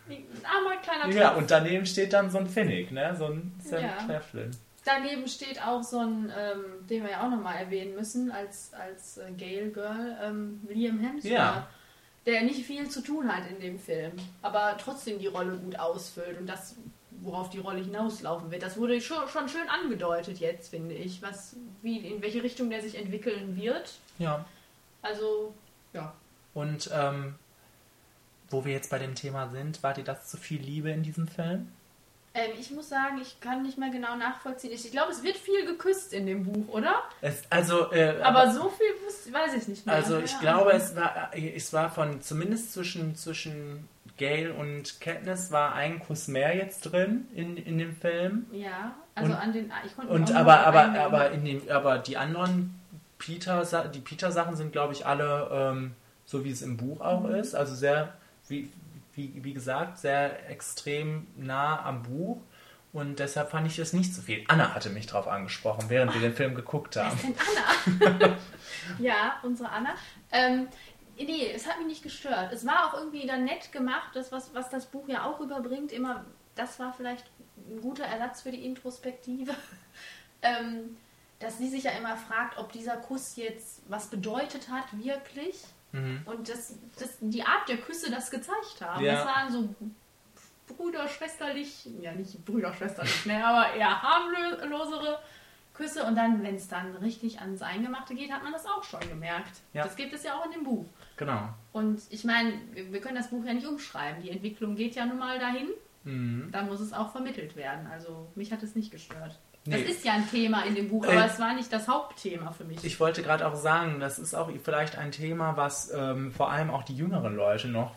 Speaker 2: Ein armer kleiner
Speaker 1: Ja,
Speaker 2: Tropf.
Speaker 1: und daneben steht dann so ein Finnick, ne? So ein Sam
Speaker 2: Ja.
Speaker 1: Claflin.
Speaker 2: Daneben steht auch so ein, ähm, den wir ja auch nochmal erwähnen müssen, als, als äh, Gale Girl, ähm, Liam Hemsworth.
Speaker 1: Ja.
Speaker 2: Der nicht viel zu tun hat in dem Film, aber trotzdem die Rolle gut ausfüllt und das, worauf die Rolle hinauslaufen wird. Das wurde schon, schon schön angedeutet jetzt, finde ich, was, wie, in welche Richtung der sich entwickeln wird.
Speaker 1: Ja.
Speaker 2: Also, ja.
Speaker 1: Und ähm, wo wir jetzt bei dem Thema sind, war dir das zu viel Liebe in diesem Film?
Speaker 2: Ähm, ich muss sagen, ich kann nicht mehr genau nachvollziehen. Ich, ich glaube, es wird viel geküsst in dem Buch, oder?
Speaker 1: Es, also, äh,
Speaker 2: Aber, so viel wusste, weiß ich nicht mehr.
Speaker 1: Also ich
Speaker 2: Ja.
Speaker 1: glaube, es war, es war von zumindest zwischen, zwischen Gail und Katniss war ein Kuss mehr jetzt drin in, in dem Film.
Speaker 2: Ja, also
Speaker 1: Und-
Speaker 2: an den. Ich konnte
Speaker 1: Und aber, aber,
Speaker 2: einen-
Speaker 1: aber in dem, aber die anderen Peter, die Peter-Sachen sind, glaube ich, alle ähm, so wie es im Buch auch
Speaker 2: Mhm.
Speaker 1: ist. Also sehr, wie, wie, wie gesagt, sehr extrem nah am Buch. Und deshalb fand ich es nicht so viel. Anna hatte mich drauf angesprochen, während wir den Film geguckt
Speaker 2: Wer
Speaker 1: haben.
Speaker 2: ist denn Anna? <laughs> ja, unsere Anna. Ähm, nee, es hat mich nicht gestört. Es war auch irgendwie dann nett gemacht, das, was, was das Buch ja auch überbringt. Immer, das war vielleicht ein guter Ersatz für die Introspektive. <laughs> ähm, dass sie sich ja immer fragt, ob dieser Kuss jetzt was bedeutet hat, wirklich.
Speaker 1: Mhm.
Speaker 2: Und das, das, die Art der Küsse das gezeigt haben.
Speaker 1: Ja.
Speaker 2: Das waren so brüderschwesterlich, ja nicht brüderschwesterlich, ne, aber eher harmlosere Küsse. Und dann, wenn es dann richtig ans Eingemachte geht, hat man das auch schon gemerkt.
Speaker 1: Ja.
Speaker 2: Das gibt es ja auch in dem Buch.
Speaker 1: Genau.
Speaker 2: Und ich meine, wir können das Buch ja nicht umschreiben. Die Entwicklung geht ja nun mal dahin.
Speaker 1: Mhm.
Speaker 2: dann muss es auch vermittelt werden. Also mich hat es nicht gestört.
Speaker 1: Nee.
Speaker 2: Das ist ja ein Thema in dem Buch,
Speaker 1: Äh,
Speaker 2: aber es war nicht das Hauptthema für mich.
Speaker 1: Ich wollte gerade auch sagen, das ist auch vielleicht ein Thema, was ähm, vor allem auch die jüngeren Leute noch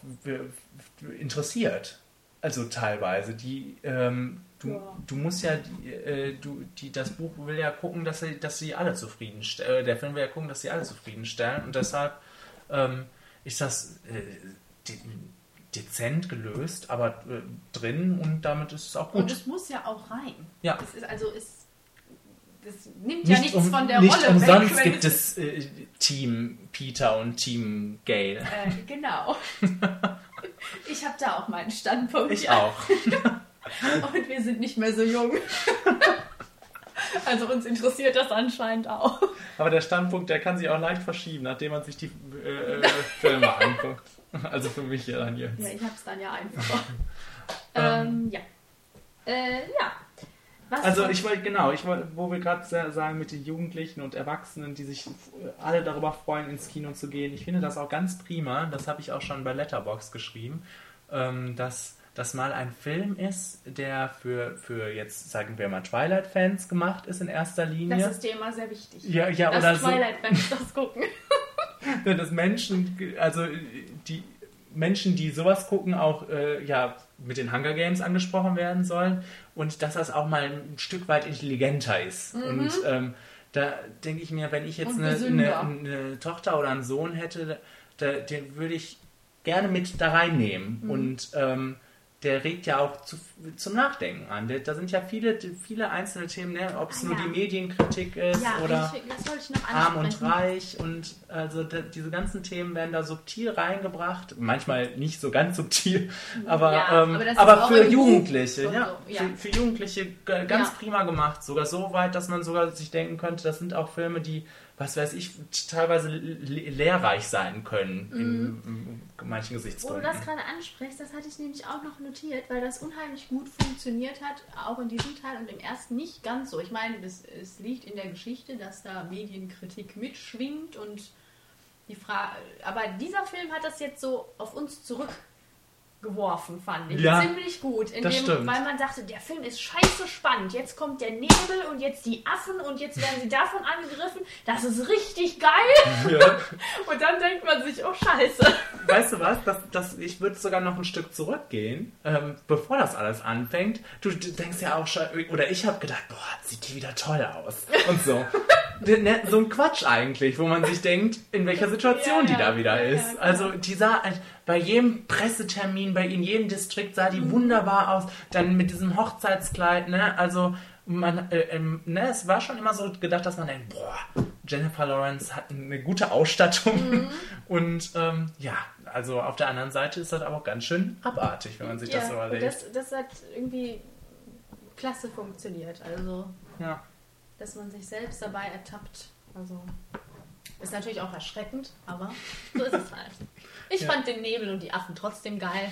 Speaker 1: interessiert. Also teilweise. Die, ähm, du,
Speaker 2: Ja.
Speaker 1: du musst ja, die, äh, du, die, das Buch will ja gucken, dass sie, dass sie alle zufriedenstellen. Äh, der Film will ja gucken, dass sie alle zufriedenstellen. Und deshalb ähm, ist das äh, de dezent gelöst, aber äh, drin und damit ist es auch
Speaker 2: Und
Speaker 1: gut.
Speaker 2: es muss ja auch rein.
Speaker 1: Ja.
Speaker 2: Das ist also ist, das nimmt ja nichts
Speaker 1: um-
Speaker 2: von der
Speaker 1: nicht
Speaker 2: Rolle
Speaker 1: umsonst
Speaker 2: weg. wenn
Speaker 1: gibt es äh, Team Peter und Team Gail.
Speaker 2: Äh, genau. <laughs> Ich habe da auch meinen Standpunkt.
Speaker 1: Ich
Speaker 2: ja.
Speaker 1: auch. <laughs>
Speaker 2: Und wir sind nicht mehr so jung. Also uns interessiert das anscheinend auch.
Speaker 1: Aber der Standpunkt, der kann sich auch leicht verschieben, nachdem man sich die äh, äh, Filme anguckt. Also für mich ja dann jetzt.
Speaker 2: Ja, ich habe es dann ja einfacher. <laughs> ähm, ja. Äh, ja. Was
Speaker 1: Also ich wollte, genau, ich wollte, wo wir gerade sa- sagen mit den Jugendlichen und Erwachsenen, die sich äh, alle darüber freuen, ins Kino zu gehen. Ich finde das auch ganz prima, das habe ich auch schon bei Letterbox geschrieben, ähm, dass das mal ein Film ist, der für, für jetzt, sagen wir mal, Twilight-Fans gemacht ist in erster Linie.
Speaker 2: das ist dir immer sehr wichtig.
Speaker 1: ja, ja,
Speaker 2: das
Speaker 1: oder so. <laughs>
Speaker 2: Das gucken.
Speaker 1: Dass Menschen, also die Menschen, die sowas gucken, auch äh, ja mit den Hunger Games angesprochen werden sollen und dass das auch mal ein Stück weit intelligenter ist. Und ähm, da denke ich mir, wenn ich jetzt eine, eine, eine Tochter oder einen Sohn hätte, da, den würde ich gerne mit da reinnehmen. Und ähm, der regt ja auch zu, zum Nachdenken an. Da sind ja viele, viele einzelne Themen, ne? ob es
Speaker 2: Ah,
Speaker 1: nur
Speaker 2: ja.
Speaker 1: die Medienkritik ist
Speaker 2: Ja,
Speaker 1: oder
Speaker 2: ich,
Speaker 1: arm und reich und also da, diese ganzen Themen werden da subtil reingebracht. Manchmal nicht so ganz subtil, aber,
Speaker 2: Ja,
Speaker 1: ähm,
Speaker 2: aber
Speaker 1: aber
Speaker 2: auch
Speaker 1: für Jugendliche,
Speaker 2: so, ja.
Speaker 1: Für, für Jugendliche ganz prima gemacht. Sogar so weit, dass man sogar sich denken könnte, das sind auch Filme, die, was weiß ich, teilweise le- lehrreich sein können in, in manchen
Speaker 2: Wo du
Speaker 1: Gesichtspunkten.
Speaker 2: das gerade ansprichst, das hatte ich nämlich auch noch notiert, weil das unheimlich gut funktioniert hat, auch in diesem Teil und im ersten nicht ganz so. Ich meine, es, es liegt in der Geschichte, dass da Medienkritik mitschwingt und die Frage, aber dieser Film hat das jetzt so auf uns zurückgeworfen, fand ich.
Speaker 1: Ja,
Speaker 2: Ziemlich gut, indem,
Speaker 1: stimmt.
Speaker 2: weil man dachte, der Film ist scheiße spannend. Jetzt kommt der Nebel und jetzt die Affen und jetzt werden sie davon angegriffen. Das ist richtig geil.
Speaker 1: Ja. <laughs>
Speaker 2: Und dann denkt man sich, oh scheiße.
Speaker 1: Weißt du was? Das, das, ich würde sogar noch ein Stück zurückgehen, ähm, bevor das alles anfängt. Du, du denkst ja auch schon, oder ich habe gedacht, boah, sieht die wieder toll aus. Und so. <laughs> Ne, so ein Quatsch eigentlich, wo man sich denkt, in welcher Situation
Speaker 2: Ja,
Speaker 1: die
Speaker 2: ja,
Speaker 1: da wieder
Speaker 2: ja, ja,
Speaker 1: ist.
Speaker 2: klar.
Speaker 1: also die sah äh, bei jedem Pressetermin, bei in jedem Distrikt sah
Speaker 2: Mhm.
Speaker 1: die wunderbar aus. Dann mit diesem Hochzeitskleid, ne? Also man, äh, ähm, ne, es war schon immer so gedacht, dass man denkt, boah, Jennifer Lawrence hat eine gute Ausstattung.
Speaker 2: Mhm. <laughs>
Speaker 1: Und ähm, ja, also auf der anderen Seite ist das aber auch ganz schön abartig, wenn man sich das so überlegt.
Speaker 2: das, das hat irgendwie klasse funktioniert. Also,
Speaker 1: ja.
Speaker 2: Dass man sich selbst dabei ertappt. Also, ist natürlich auch erschreckend, aber so ist es halt. Ich
Speaker 1: Ja.
Speaker 2: fand den Nebel und die Affen trotzdem geil.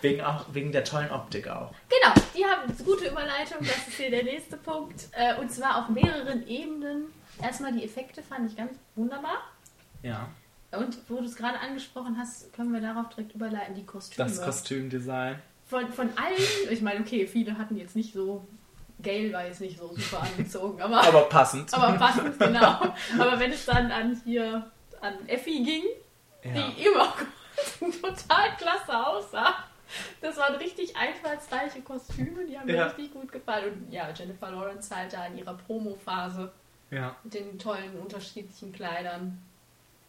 Speaker 1: Wegen, auch, wegen der tollen Optik auch.
Speaker 2: Genau, die haben gute Überleitung. Das ist hier der nächste Punkt. Äh, Und zwar auf mehreren Ebenen. Erstmal die Effekte fand ich ganz wunderbar.
Speaker 1: Ja.
Speaker 2: Und wo du es gerade angesprochen hast, können wir darauf direkt überleiten, die Kostüme.
Speaker 1: Das Kostümdesign.
Speaker 2: von, von allen, ich meine, okay, viele hatten jetzt nicht so, Gail war jetzt nicht so super angezogen, aber,
Speaker 1: Aber passend. <laughs>
Speaker 2: aber passend, genau. Aber wenn es dann an hier, an Effi ging,
Speaker 1: ja.
Speaker 2: die immer <laughs> total klasse aussah. Das waren richtig einfallsreiche Kostüme, die haben mir
Speaker 1: Ja.
Speaker 2: richtig gut gefallen. Und ja, Jennifer Lawrence halt da in ihrer Promo-Phase
Speaker 1: ja.
Speaker 2: mit den tollen unterschiedlichen Kleidern.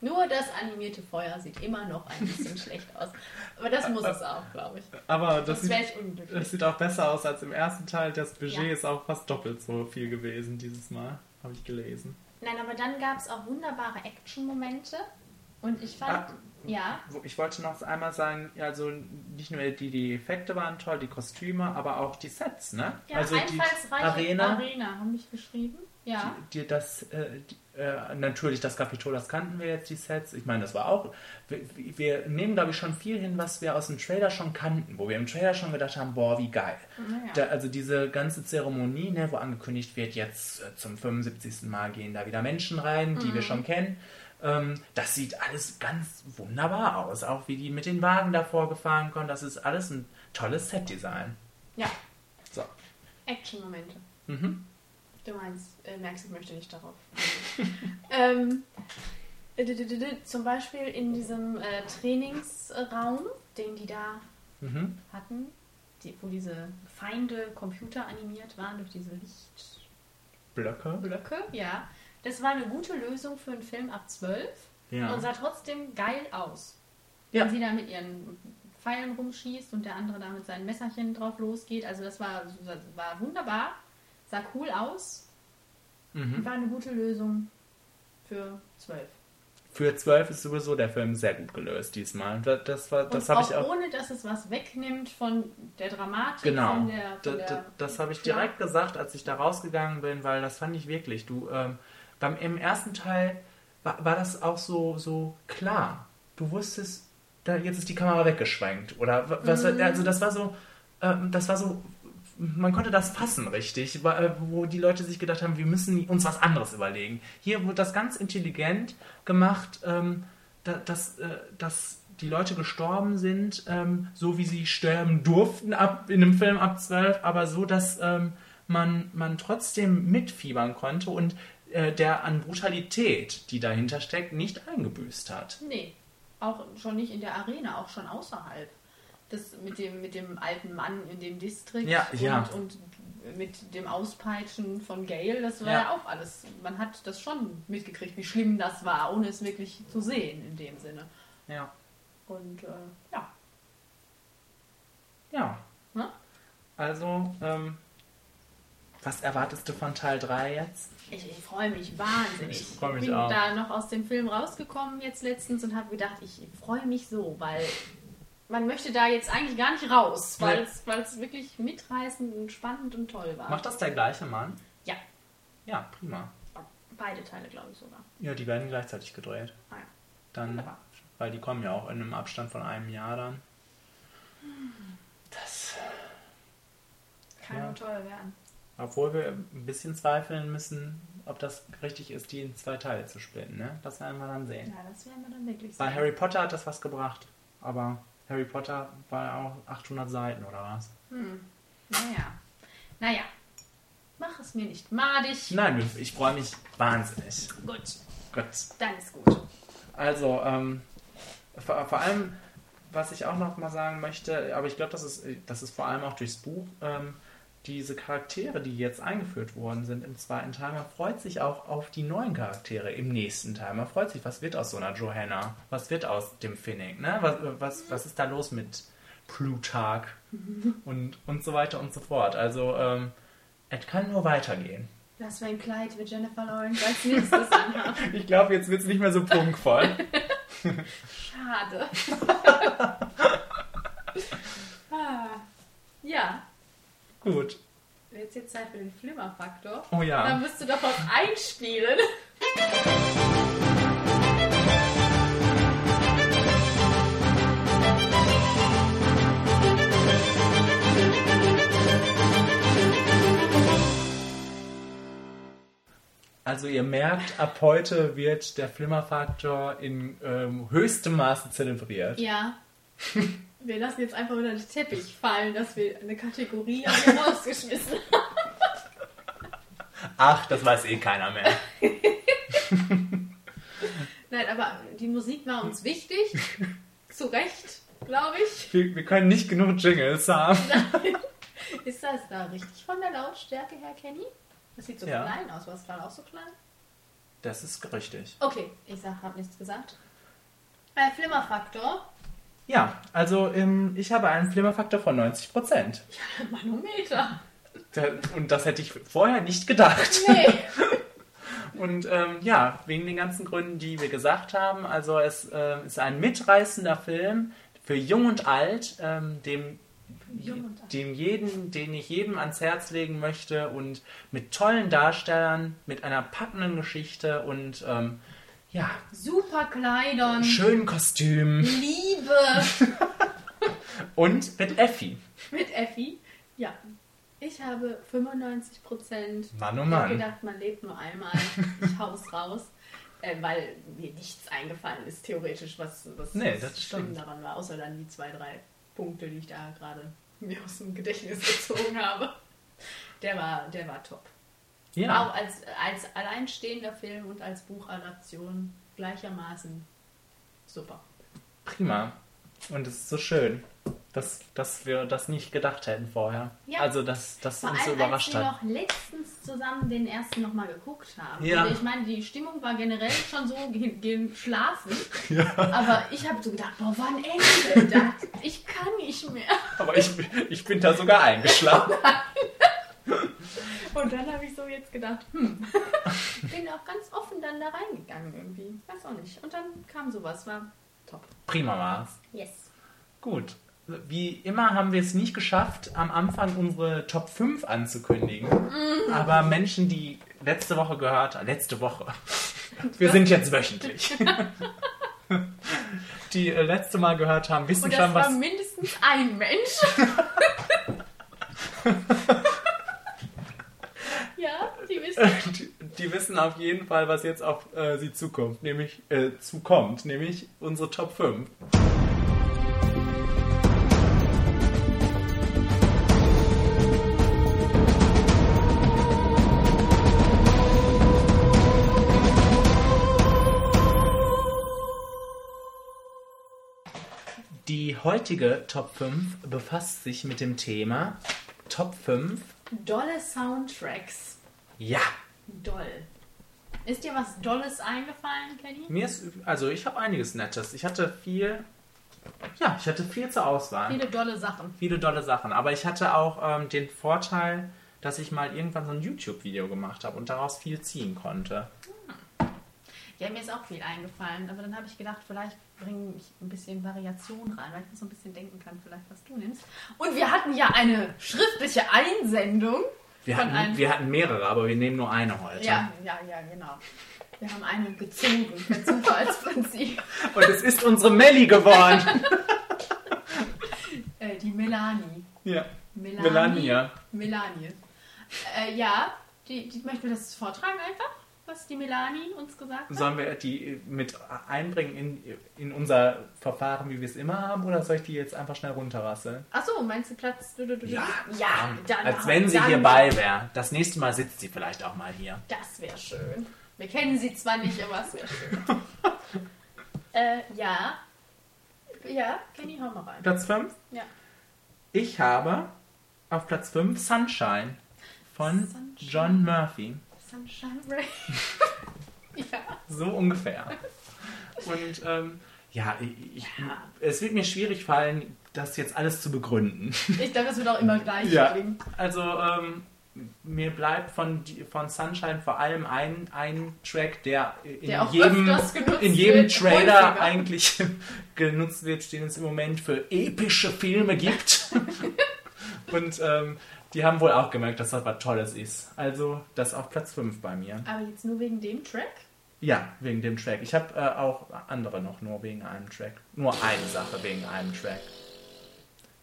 Speaker 2: Nur das animierte Feuer sieht immer noch ein bisschen <laughs> schlecht aus. Aber das muss es auch, glaube ich.
Speaker 1: Aber das sieht, das sieht auch besser aus als im ersten Teil. Das Budget
Speaker 2: Ja.
Speaker 1: ist auch fast doppelt so viel gewesen dieses Mal. Habe ich gelesen.
Speaker 2: Nein, aber dann gab es auch wunderbare Action-Momente. Und ich fand,
Speaker 1: Ah.
Speaker 2: ja,
Speaker 1: Ich wollte noch einmal sagen, also nicht nur die, die Effekte waren toll, die Kostüme, aber auch die Sets, ne?
Speaker 2: ja
Speaker 1: also die Arena,
Speaker 2: Arena haben mich geschrieben. Ja.
Speaker 1: die, die das, äh, die, äh, natürlich das Kapitol, das kannten wir jetzt, die Sets. Ich meine, das war auch, wir, wir nehmen, glaube ich, schon viel hin, was wir aus dem Trailer schon kannten, wo wir im Trailer schon gedacht haben, boah, wie geil.
Speaker 2: Naja.
Speaker 1: Da, also diese ganze Zeremonie, ne, wo angekündigt wird, jetzt äh, zum 75. Mal gehen da wieder Menschen rein, die
Speaker 2: Mhm.
Speaker 1: wir schon kennen. Ähm, das sieht alles ganz wunderbar aus. Auch wie die mit den Wagen davor gefahren kommen. Das ist alles ein tolles Setdesign.
Speaker 2: Ja.
Speaker 1: So.
Speaker 2: Action-Momente.
Speaker 1: Mhm.
Speaker 2: Du meinst, äh, merkst, ich möchte nicht darauf. <laughs> ähm, äh, zum Beispiel in diesem äh, Trainingsraum, den die da
Speaker 1: Mhm.
Speaker 2: hatten, die, wo diese Feinde computeranimiert waren durch diese Lichtblöcke,
Speaker 1: Blöcke.
Speaker 2: ja. Das war eine gute Lösung für einen Film ab 12
Speaker 1: Ja.
Speaker 2: und sah trotzdem geil aus.
Speaker 1: Ja.
Speaker 2: Wenn sie da mit ihren Pfeilen rumschießt und der andere da mit seinen Messerchen drauf losgeht. Also das war, das war wunderbar, sah cool aus
Speaker 1: Mhm.
Speaker 2: war eine gute Lösung für 12.
Speaker 1: Für 12 ist sowieso der Film sehr gut gelöst diesmal. Das, das, war, das habe ich auch.
Speaker 2: ohne, dass es was wegnimmt von der Dramatik,
Speaker 1: Genau.
Speaker 2: von der... Von
Speaker 1: Da-
Speaker 2: der
Speaker 1: da- das habe ich direkt gesagt, als ich da rausgegangen bin, weil das fand ich wirklich. Du, ähm, beim, Im ersten Teil war, war das auch so, so klar. Du wusstest, da, jetzt ist die Kamera weggeschwenkt. Oder wa- was,
Speaker 2: Mhm.
Speaker 1: also das war so, ähm, das war so, man konnte das fassen, richtig, äh, wo die Leute sich gedacht haben, wir müssen uns was anderes überlegen. Hier wurde das ganz intelligent gemacht, ähm, da, dass, äh, dass die Leute gestorben sind, ähm, so wie sie sterben durften ab, in einem Film ab 12, aber so, dass ähm, man, man trotzdem mitfiebern konnte und äh, der an Brutalität, die dahinter steckt, nicht eingebüßt hat.
Speaker 2: Nee, auch schon nicht in der Arena, auch schon außerhalb. Das mit dem, mit dem alten Mann in dem Distrikt
Speaker 1: Ja,
Speaker 2: und,
Speaker 1: ja.
Speaker 2: und mit dem Auspeitschen von Gale, das war
Speaker 1: Ja.
Speaker 2: ja. auch alles. Man hat das schon mitgekriegt, wie schlimm das war, ohne es wirklich zu sehen in dem Sinne.
Speaker 1: Ja.
Speaker 2: Und äh, ja,
Speaker 1: Ja.
Speaker 2: Ne?
Speaker 1: Also, ähm, was erwartest du von Teil 3 jetzt?
Speaker 2: ich, ich freue mich wahnsinnig.
Speaker 1: Ich freu mich
Speaker 2: bin
Speaker 1: auch.
Speaker 2: da noch aus dem Film rausgekommen jetzt letztens und habe gedacht, ich freue mich so, weil man möchte da jetzt eigentlich gar nicht raus, weil
Speaker 1: Nee.
Speaker 2: es wirklich mitreißend und spannend und toll war.
Speaker 1: Macht das der gleiche Mann?
Speaker 2: Ja,
Speaker 1: Ja, prima.
Speaker 2: beide Teile glaube ich sogar.
Speaker 1: Ja, die werden gleichzeitig gedreht.
Speaker 2: Ah ja.
Speaker 1: Dann,
Speaker 2: Wunderbar.
Speaker 1: weil die kommen ja auch in einem Abstand von einem Jahr dann. Das,
Speaker 2: Kann
Speaker 1: Ja.
Speaker 2: nur toll werden.
Speaker 1: obwohl wir ein bisschen zweifeln müssen, ob das richtig ist, die in zwei Teile zu splitten. Ne? Das werden wir dann sehen.
Speaker 2: Ja, das werden wir dann wirklich
Speaker 1: Bei
Speaker 2: sehen.
Speaker 1: Harry Potter hat das was gebracht, aber Harry Potter war ja auch 800 Seiten oder was?
Speaker 2: Hm. Naja. Naja. Mach es mir nicht madig.
Speaker 1: Nein, ich freue mich wahnsinnig.
Speaker 2: Gut,
Speaker 1: Gut.
Speaker 2: dann ist gut.
Speaker 1: Also, ähm, vor, vor allem, was ich auch noch mal sagen möchte, aber ich glaube, das ist, das ist vor allem auch durchs Buch, ähm, diese Charaktere, die jetzt eingeführt worden sind im zweiten Teil, man freut sich auch auf die neuen Charaktere im nächsten Teil. Man freut sich, was wird aus so einer Johanna? Was wird aus dem Finnick? Ne? Was, was, was ist da los mit Plutarch? Und, und so weiter und so fort. Also, ähm, es kann nur weitergehen.
Speaker 2: Das wäre ein Kleid mit Jennifer Lawrence als nächstes anhaben. <laughs>
Speaker 1: Ich glaube, jetzt wird es nicht mehr so prunkvoll. <laughs>
Speaker 2: Schade. <laughs> ah. Ja,
Speaker 1: Gut.
Speaker 2: jetzt jetzt Zeit für den Flimmerfaktor.
Speaker 1: Oh ja.
Speaker 2: Da müsst du doch was einspielen.
Speaker 1: Also ihr merkt, ab heute wird der Flimmerfaktor in ähm, höchstem Maße zelebriert.
Speaker 2: Ja. <laughs> Wir lassen jetzt einfach unter den Teppich fallen, dass wir eine Kategorie <laughs> haben rausgeschmissen
Speaker 1: Ach, das weiß eh keiner mehr. <laughs>
Speaker 2: Nein, aber die Musik war uns wichtig. <laughs> Zu Recht, glaube ich.
Speaker 1: Wir, wir können nicht genug Jingles haben.
Speaker 2: Ist das da richtig von der Lautstärke her, Kenny? Das sieht so
Speaker 1: Ja.
Speaker 2: klein aus. War es gerade auch so klein?
Speaker 1: Das ist richtig.
Speaker 2: Okay, ich sag, hab nichts gesagt. Äh, Flimmerfaktor.
Speaker 1: Ja, also ähm, ich habe einen Flimmerfaktor von 90%.
Speaker 2: Manometer.
Speaker 1: Da- Und das hätte ich vorher nicht gedacht.
Speaker 2: Nee. <laughs>
Speaker 1: Und ähm, ja, wegen den ganzen Gründen, die wir gesagt haben. Also es ähm, ist ein mitreißender Film für Jung und Alt, ähm, dem,
Speaker 2: Jung und alt.
Speaker 1: dem jeden, den ich jedem ans Herz legen möchte und mit tollen Darstellern, mit einer packenden Geschichte und ähm, ja,
Speaker 2: Super Kleidern.
Speaker 1: schönen Kostümen
Speaker 2: Liebe. <laughs>
Speaker 1: und mit Effi.
Speaker 2: Mit Effi. Ja. Ich habe 95 Prozent.
Speaker 1: Mann, oh
Speaker 2: Ich habe
Speaker 1: Mann.
Speaker 2: gedacht, man lebt nur einmal. Ich hau's raus. Äh, weil mir nichts eingefallen ist, theoretisch, was, was,
Speaker 1: Nee,
Speaker 2: was
Speaker 1: das
Speaker 2: schlimm
Speaker 1: stimmt.
Speaker 2: daran war. Außer dann die zwei, drei Punkte, die ich da gerade mir aus dem Gedächtnis <laughs> gezogen habe. Der war, der war top.
Speaker 1: Ja.
Speaker 2: Auch als, als alleinstehender Film und als Buchadaption gleichermaßen super.
Speaker 1: Prima. Und es ist so schön, dass, dass wir das nicht gedacht hätten vorher.
Speaker 2: Ja.
Speaker 1: Also, dass das uns so
Speaker 2: allem, als
Speaker 1: überrascht
Speaker 2: wir
Speaker 1: hat.
Speaker 2: noch letztens zusammen den ersten nochmal geguckt haben.
Speaker 1: Ja.
Speaker 2: Und ich meine, die Stimmung war generell schon so ge- geschlafen. <laughs> Aber ich habe so gedacht, boah, wann endet das? Ich kann nicht mehr.
Speaker 1: Aber ich, ich bin da sogar eingeschlafen. <laughs>
Speaker 2: Und dann habe ich so jetzt gedacht, hm, <laughs> bin auch ganz offen dann da reingegangen irgendwie. Weiß auch nicht. Und dann kam sowas, war top.
Speaker 1: Prima war's.
Speaker 2: Yes.
Speaker 1: Gut. Wie immer haben wir es nicht geschafft, am Anfang unsere Top 5 anzukündigen.
Speaker 2: Mhm.
Speaker 1: Aber Menschen, die letzte Woche gehört haben, letzte Woche, <laughs> wir sind jetzt wöchentlich, <laughs> die äh, letzte Mal gehört haben, wissen
Speaker 2: Und
Speaker 1: schon,
Speaker 2: das war
Speaker 1: was.
Speaker 2: mindestens ein Mensch. Ja, die wissen.
Speaker 1: Die, die wissen auf jeden Fall, was jetzt auf äh, sie zukommt, nämlich äh, zukommt, nämlich unsere Top 5. Die heutige Top 5 befasst sich mit dem Thema Top 5.
Speaker 2: Dolle Soundtracks.
Speaker 1: Ja,
Speaker 2: Doll. Ist dir was Dolles eingefallen, Kenny?
Speaker 1: Mir ist, also ich habe einiges Nettes. Ich hatte viel, ja, ich hatte viel zur Auswahl.
Speaker 2: Viele dolle Sachen.
Speaker 1: Viele tolle Sachen. Aber ich hatte auch ähm, den Vorteil, dass ich mal irgendwann so ein YouTube-Video gemacht habe und daraus viel ziehen konnte.
Speaker 2: Ja, mir ist auch viel eingefallen, aber dann habe ich gedacht, vielleicht bringe ich ein bisschen Variation rein, weil ich so ein bisschen denken kann, vielleicht was du nimmst. Und wir hatten ja eine schriftliche Einsendung.
Speaker 1: Wir
Speaker 2: Von
Speaker 1: hatten,
Speaker 2: einem-
Speaker 1: wir hatten mehrere, aber wir nehmen nur eine heute.
Speaker 2: Ja, ja, ja, genau. Wir haben eine gezogen, per Zufallsprinzip. <laughs>
Speaker 1: Und es ist unsere Melli geworden. <laughs>
Speaker 2: Äh, die Melanie.
Speaker 1: ja.
Speaker 2: Melanie.
Speaker 1: Melania.
Speaker 2: Melanie. Äh, ja, die, die möchten wir das vortragen einfach, was die Melanie uns gesagt hat.
Speaker 1: Sollen wir die mit einbringen in, in unser Verfahren, wie wir es immer haben, oder soll ich die jetzt einfach schnell runterrasseln?
Speaker 2: Achso, meinst du Platz? Du, du, du?
Speaker 1: Ja,
Speaker 2: ja dann.
Speaker 1: Als wenn sie hierbei wäre. Das nächste Mal sitzt sie vielleicht auch mal hier.
Speaker 2: Das wäre schön. Wir kennen sie zwar nicht, aber es wäre schön. <laughs> äh, ja. Ja, Kenny, hau mal rein.
Speaker 1: Platz 5?
Speaker 2: Ja.
Speaker 1: Ich habe auf Platz 5 Sunshine von
Speaker 2: Sunshine.
Speaker 1: John Murphy.
Speaker 2: Sunshine Ray. <laughs> ja.
Speaker 1: So ungefähr. Und ähm, ja, ich,
Speaker 2: Ja.
Speaker 1: es wird mir schwierig fallen, das jetzt alles zu begründen.
Speaker 2: Ich glaube, es wird auch immer gleich
Speaker 1: Ja.
Speaker 2: klingen.
Speaker 1: Also ähm, mir bleibt von, von Sunshine vor allem ein, ein Track, der in
Speaker 2: Der
Speaker 1: jedem, in jedem
Speaker 2: wird,
Speaker 1: Trailer
Speaker 2: häufiger.
Speaker 1: eigentlich <laughs> genutzt wird, den es im Moment für epische Filme gibt. <laughs> Und ähm, die haben wohl auch gemerkt, dass das was Tolles ist. Also das auf Platz 5 bei mir.
Speaker 2: Aber jetzt nur wegen dem Track?
Speaker 1: Ja, wegen dem Track. Ich habe äh, auch andere noch nur wegen einem Track. Nur eine Sache wegen einem Track.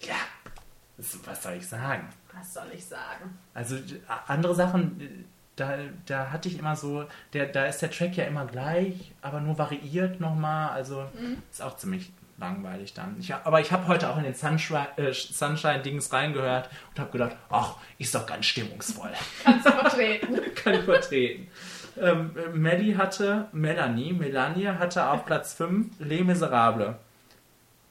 Speaker 1: Ja, was soll ich sagen?
Speaker 2: Was soll ich sagen?
Speaker 1: Also andere Sachen, da, da hatte ich immer so, der, da ist der Track ja immer gleich, aber nur variiert nochmal. Also ist auch ziemlich langweilig dann. Ich, hab- aber ich habe heute auch in den Sunshine, äh, Sunshine-Dings reingehört und habe gedacht, ach, ist doch ganz stimmungsvoll.
Speaker 2: Kannst du vertreten. <laughs>
Speaker 1: Kann ich vertreten. Ähm, äh, Melly hatte, Melanie, Melanie hatte auf Platz 5 Les Miserables.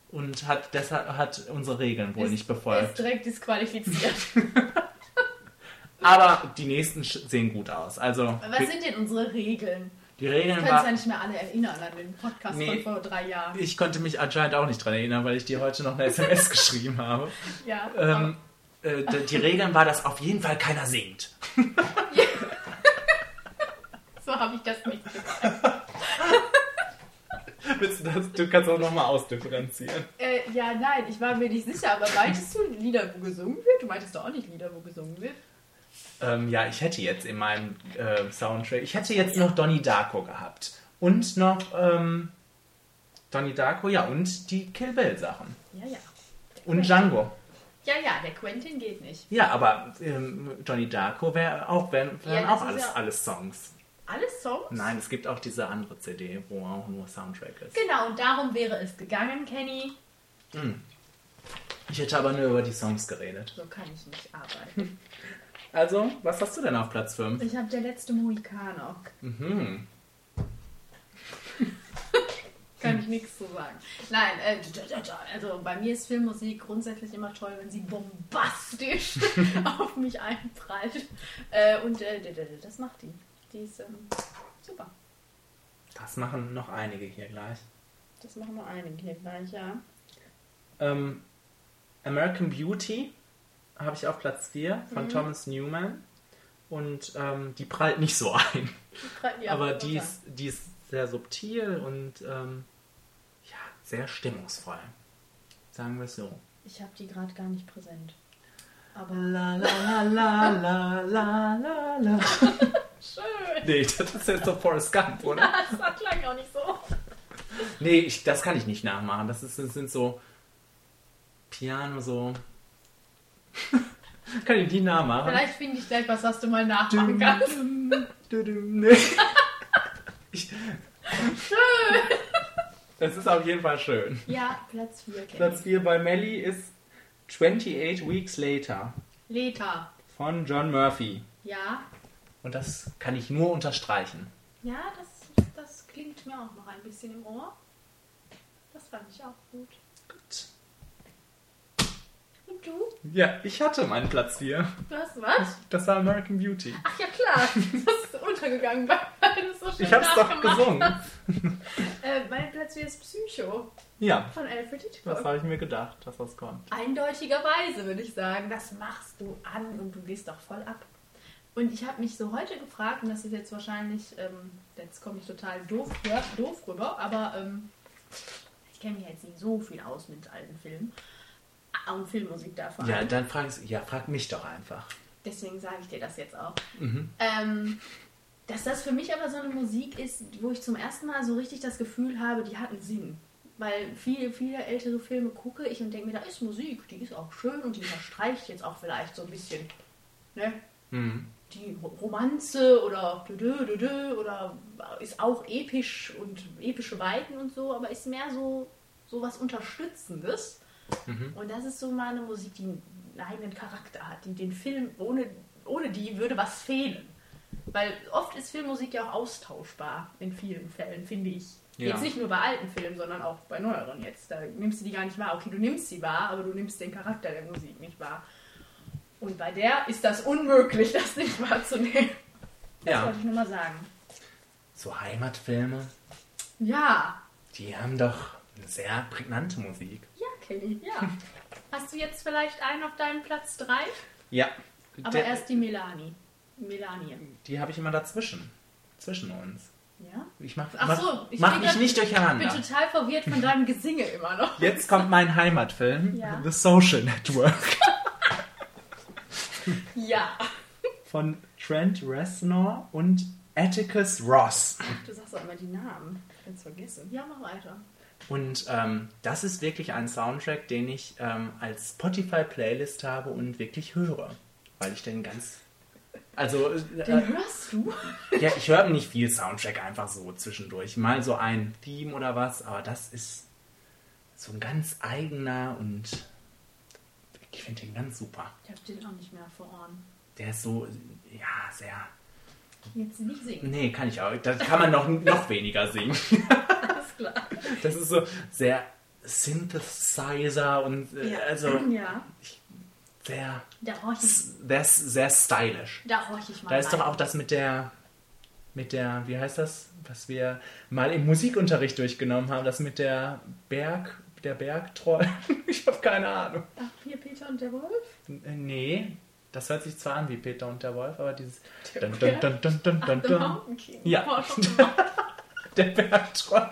Speaker 1: Und hat deshalb hat unsere Regeln wohl nicht
Speaker 2: Ist
Speaker 1: befolgt.
Speaker 2: direkt disqualifiziert. <laughs>
Speaker 1: Aber die nächsten sehen gut aus. Also
Speaker 2: Was sind denn unsere Regeln?
Speaker 1: Die Regeln
Speaker 2: es ja nicht mehr alle erinnern an den Podcast
Speaker 1: Nee.
Speaker 2: von vor drei Jahren.
Speaker 1: Ich konnte mich anscheinend auch nicht dran erinnern, weil ich dir heute noch eine <laughs> SMS geschrieben habe.
Speaker 2: Ja,
Speaker 1: Ähm, äh, die Regeln war, dass auf jeden Fall keiner singt. <laughs>
Speaker 2: so habe ich das nicht gesagt.
Speaker 1: Du kannst auch nochmal ausdifferenzieren.
Speaker 2: Äh, ja, nein, ich war mir nicht sicher, aber meintest du Lieder, wo gesungen wird? Du meintest doch auch nicht Lieder, wo gesungen wird.
Speaker 1: Ähm, ja, ich hätte jetzt in meinem äh, Soundtrack, ich hätte jetzt noch Donnie Darko gehabt. Und noch ähm, Donnie Darko, ja, und die Kill Bill Sachen.
Speaker 2: Ja, ja.
Speaker 1: Und Django.
Speaker 2: Ja, ja, der Quentin geht nicht.
Speaker 1: Ja, aber ähm, Donnie Darko wäre auch, wären, wären
Speaker 2: Ja,
Speaker 1: auch alles,
Speaker 2: ja-
Speaker 1: alles Songs.
Speaker 2: Alle Songs?
Speaker 1: Nein, es gibt auch diese andere CD, wo auch nur Soundtrack ist.
Speaker 2: Genau, und darum wäre es gegangen, Kenny.
Speaker 1: Hm. Ich hätte aber nur über die Songs geredet.
Speaker 2: So kann ich nicht arbeiten. <laughs>
Speaker 1: Also, was hast du denn auf Platz 5?
Speaker 2: Ich habe der letzte Mohikaner.
Speaker 1: Mhm. <laughs>
Speaker 2: Kann ich nichts zu sagen. Nein, äh, also bei mir ist Filmmusik grundsätzlich immer toll, wenn sie bombastisch <laughs> auf mich einprallt. Äh, und äh, das macht die. Die ist ähm, super.
Speaker 1: Das machen noch einige hier gleich.
Speaker 2: Das machen nur einige hier gleich, ja.
Speaker 1: Ähm, American Beauty habe ich auf Platz 4 von
Speaker 2: Mhm.
Speaker 1: Thomas Newman. Und ähm, die prallt nicht so <laughs> ein.
Speaker 2: Ja,
Speaker 1: aber
Speaker 2: runter.
Speaker 1: die ist, die ist sehr subtil und ähm, ja, sehr stimmungsvoll. Sagen wir es so.
Speaker 2: Ich habe die gerade gar nicht präsent. Aber <laughs>
Speaker 1: La la la la la la la. <laughs>
Speaker 2: schön.
Speaker 1: Nee, das ist jetzt doch Forrest Gump, oder?
Speaker 2: Das klang auch nicht so.
Speaker 1: Nee, ich, das kann ich nicht nachmachen. Das, ist, das sind so Piano so. <laughs> kann ich die nachmachen?
Speaker 2: Vielleicht finde ich gleich was, was du mal nachmachen kannst. <laughs>
Speaker 1: Ich, es ist auf jeden Fall schön.
Speaker 2: Ja, Platz 4 kenn
Speaker 1: Platz 4 bei Melly ist 28 Weeks Later.
Speaker 2: Leta.
Speaker 1: von John Murphy.
Speaker 2: Ja.
Speaker 1: Und das kann ich nur unterstreichen.
Speaker 2: Ja, das, das klingt mir auch noch ein bisschen im Ohr. Das fand ich auch. Gut. Du?
Speaker 1: Ja, ich hatte meinen Platz 4.
Speaker 2: Du hast was?
Speaker 1: Das war American Beauty.
Speaker 2: Ach ja, klar. <laughs> Das ist untergegangen, weil du es so schön
Speaker 1: Ich hab's doch gesungen.
Speaker 2: Äh, mein Platz 4 ist Psycho
Speaker 1: Ja,
Speaker 2: von Alfred
Speaker 1: das
Speaker 2: Hitchcock.
Speaker 1: habe ich mir gedacht, dass das kommt.
Speaker 2: Eindeutigerweise würde ich sagen, das machst du an und du gehst doch voll ab. Und ich habe mich so heute gefragt, und das ist jetzt wahrscheinlich, ähm, jetzt komme ich total doof, doof rüber, aber ähm, ich kenne mich jetzt nicht so viel aus mit alten Filmen. Ah, Und Filmmusik da vor
Speaker 1: Ja, dann frag, ja, frag mich doch einfach.
Speaker 2: Deswegen sage ich dir das jetzt auch.
Speaker 1: Mhm.
Speaker 2: Ähm, dass das für mich aber so eine Musik ist, wo ich zum ersten Mal so richtig das Gefühl habe, die hat einen Sinn. Weil viele, viele ältere Filme gucke ich und denke mir, da ist Musik, die ist auch schön und die unterstreicht jetzt auch vielleicht so ein bisschen ne,
Speaker 1: Mhm.
Speaker 2: die Romanze oder oder ist auch episch und epische Weiten und so, aber ist mehr so, so was Unterstützendes.
Speaker 1: Mhm.
Speaker 2: Und das ist so mal eine Musik, die einen eigenen Charakter hat, die den Film, ohne, ohne die würde was fehlen. Weil oft ist Filmmusik ja auch austauschbar in vielen Fällen, finde ich.
Speaker 1: Ja.
Speaker 2: Jetzt nicht nur bei alten Filmen, sondern auch bei neueren jetzt. Da nimmst du die gar nicht wahr. Okay, du nimmst sie wahr, aber du nimmst den Charakter der Musik nicht wahr. Und bei der ist das unmöglich, <laughs> das nicht wahrzunehmen. Das
Speaker 1: Ja,
Speaker 2: wollte ich nur mal sagen.
Speaker 1: so Heimatfilme,
Speaker 2: Ja,
Speaker 1: die haben doch eine sehr prägnante Musik.
Speaker 2: Ja, Kelly, ja. Hast du jetzt vielleicht einen auf deinen Platz 3?
Speaker 1: Ja,
Speaker 2: Aber
Speaker 1: der,
Speaker 2: erst die Melanie. Melanie.
Speaker 1: die habe ich immer dazwischen. Zwischen uns.
Speaker 2: Ja?
Speaker 1: Ich mach,
Speaker 2: Ach so, ich
Speaker 1: mach mich nicht
Speaker 2: Ich bin
Speaker 1: durcheinander.
Speaker 2: total verwirrt von deinem Gesinge immer noch.
Speaker 1: Jetzt kommt mein Heimatfilm,
Speaker 2: Ja.
Speaker 1: The Social Network, <laughs>
Speaker 2: Ja.
Speaker 1: von Trent Reznor und Atticus Ross.
Speaker 2: Du sagst auch immer die Namen. Ich hab's vergessen. Ja, mach weiter.
Speaker 1: Und ähm, das ist wirklich ein Soundtrack, den ich ähm, als Spotify-Playlist habe und wirklich höre. Weil ich den ganz. Also,
Speaker 2: Den
Speaker 1: äh,
Speaker 2: hörst du? <laughs>
Speaker 1: ja, ich höre nicht viel Soundtrack einfach so zwischendurch. Mal so ein Theme oder was, aber das ist so ein ganz eigener und ich finde den ganz super.
Speaker 2: Ich hab den auch nicht mehr vor Ohren.
Speaker 1: Der ist so, ja, sehr.
Speaker 2: Jetzt nicht singen.
Speaker 1: Nee, kann ich auch. Da kann man noch, noch weniger singen. <laughs>
Speaker 2: Klar.
Speaker 1: Das ist so sehr Synthesizer und äh, also <clears throat>
Speaker 2: Ja.
Speaker 1: sehr,
Speaker 2: Da horch ich,
Speaker 1: sehr, sehr stylisch.
Speaker 2: da horch ich mal
Speaker 1: Da ist doch
Speaker 2: rein.
Speaker 1: auch das mit der, mit der, wie heißt das, was wir mal im Musikunterricht durchgenommen haben, das mit der Berg, der Bergtroll. <laughs> Ich habe keine Ahnung.
Speaker 2: Ach, hier Peter und der Wolf?
Speaker 1: Äh, Nee, das hört sich zwar an wie Peter und der Wolf, aber dieses
Speaker 2: Der
Speaker 1: dun, dun, dun, dun, dun,
Speaker 2: Ach,
Speaker 1: dun,
Speaker 2: The
Speaker 1: dun,
Speaker 2: Mountain King.
Speaker 1: Ja. <laughs> Der Bergtroll.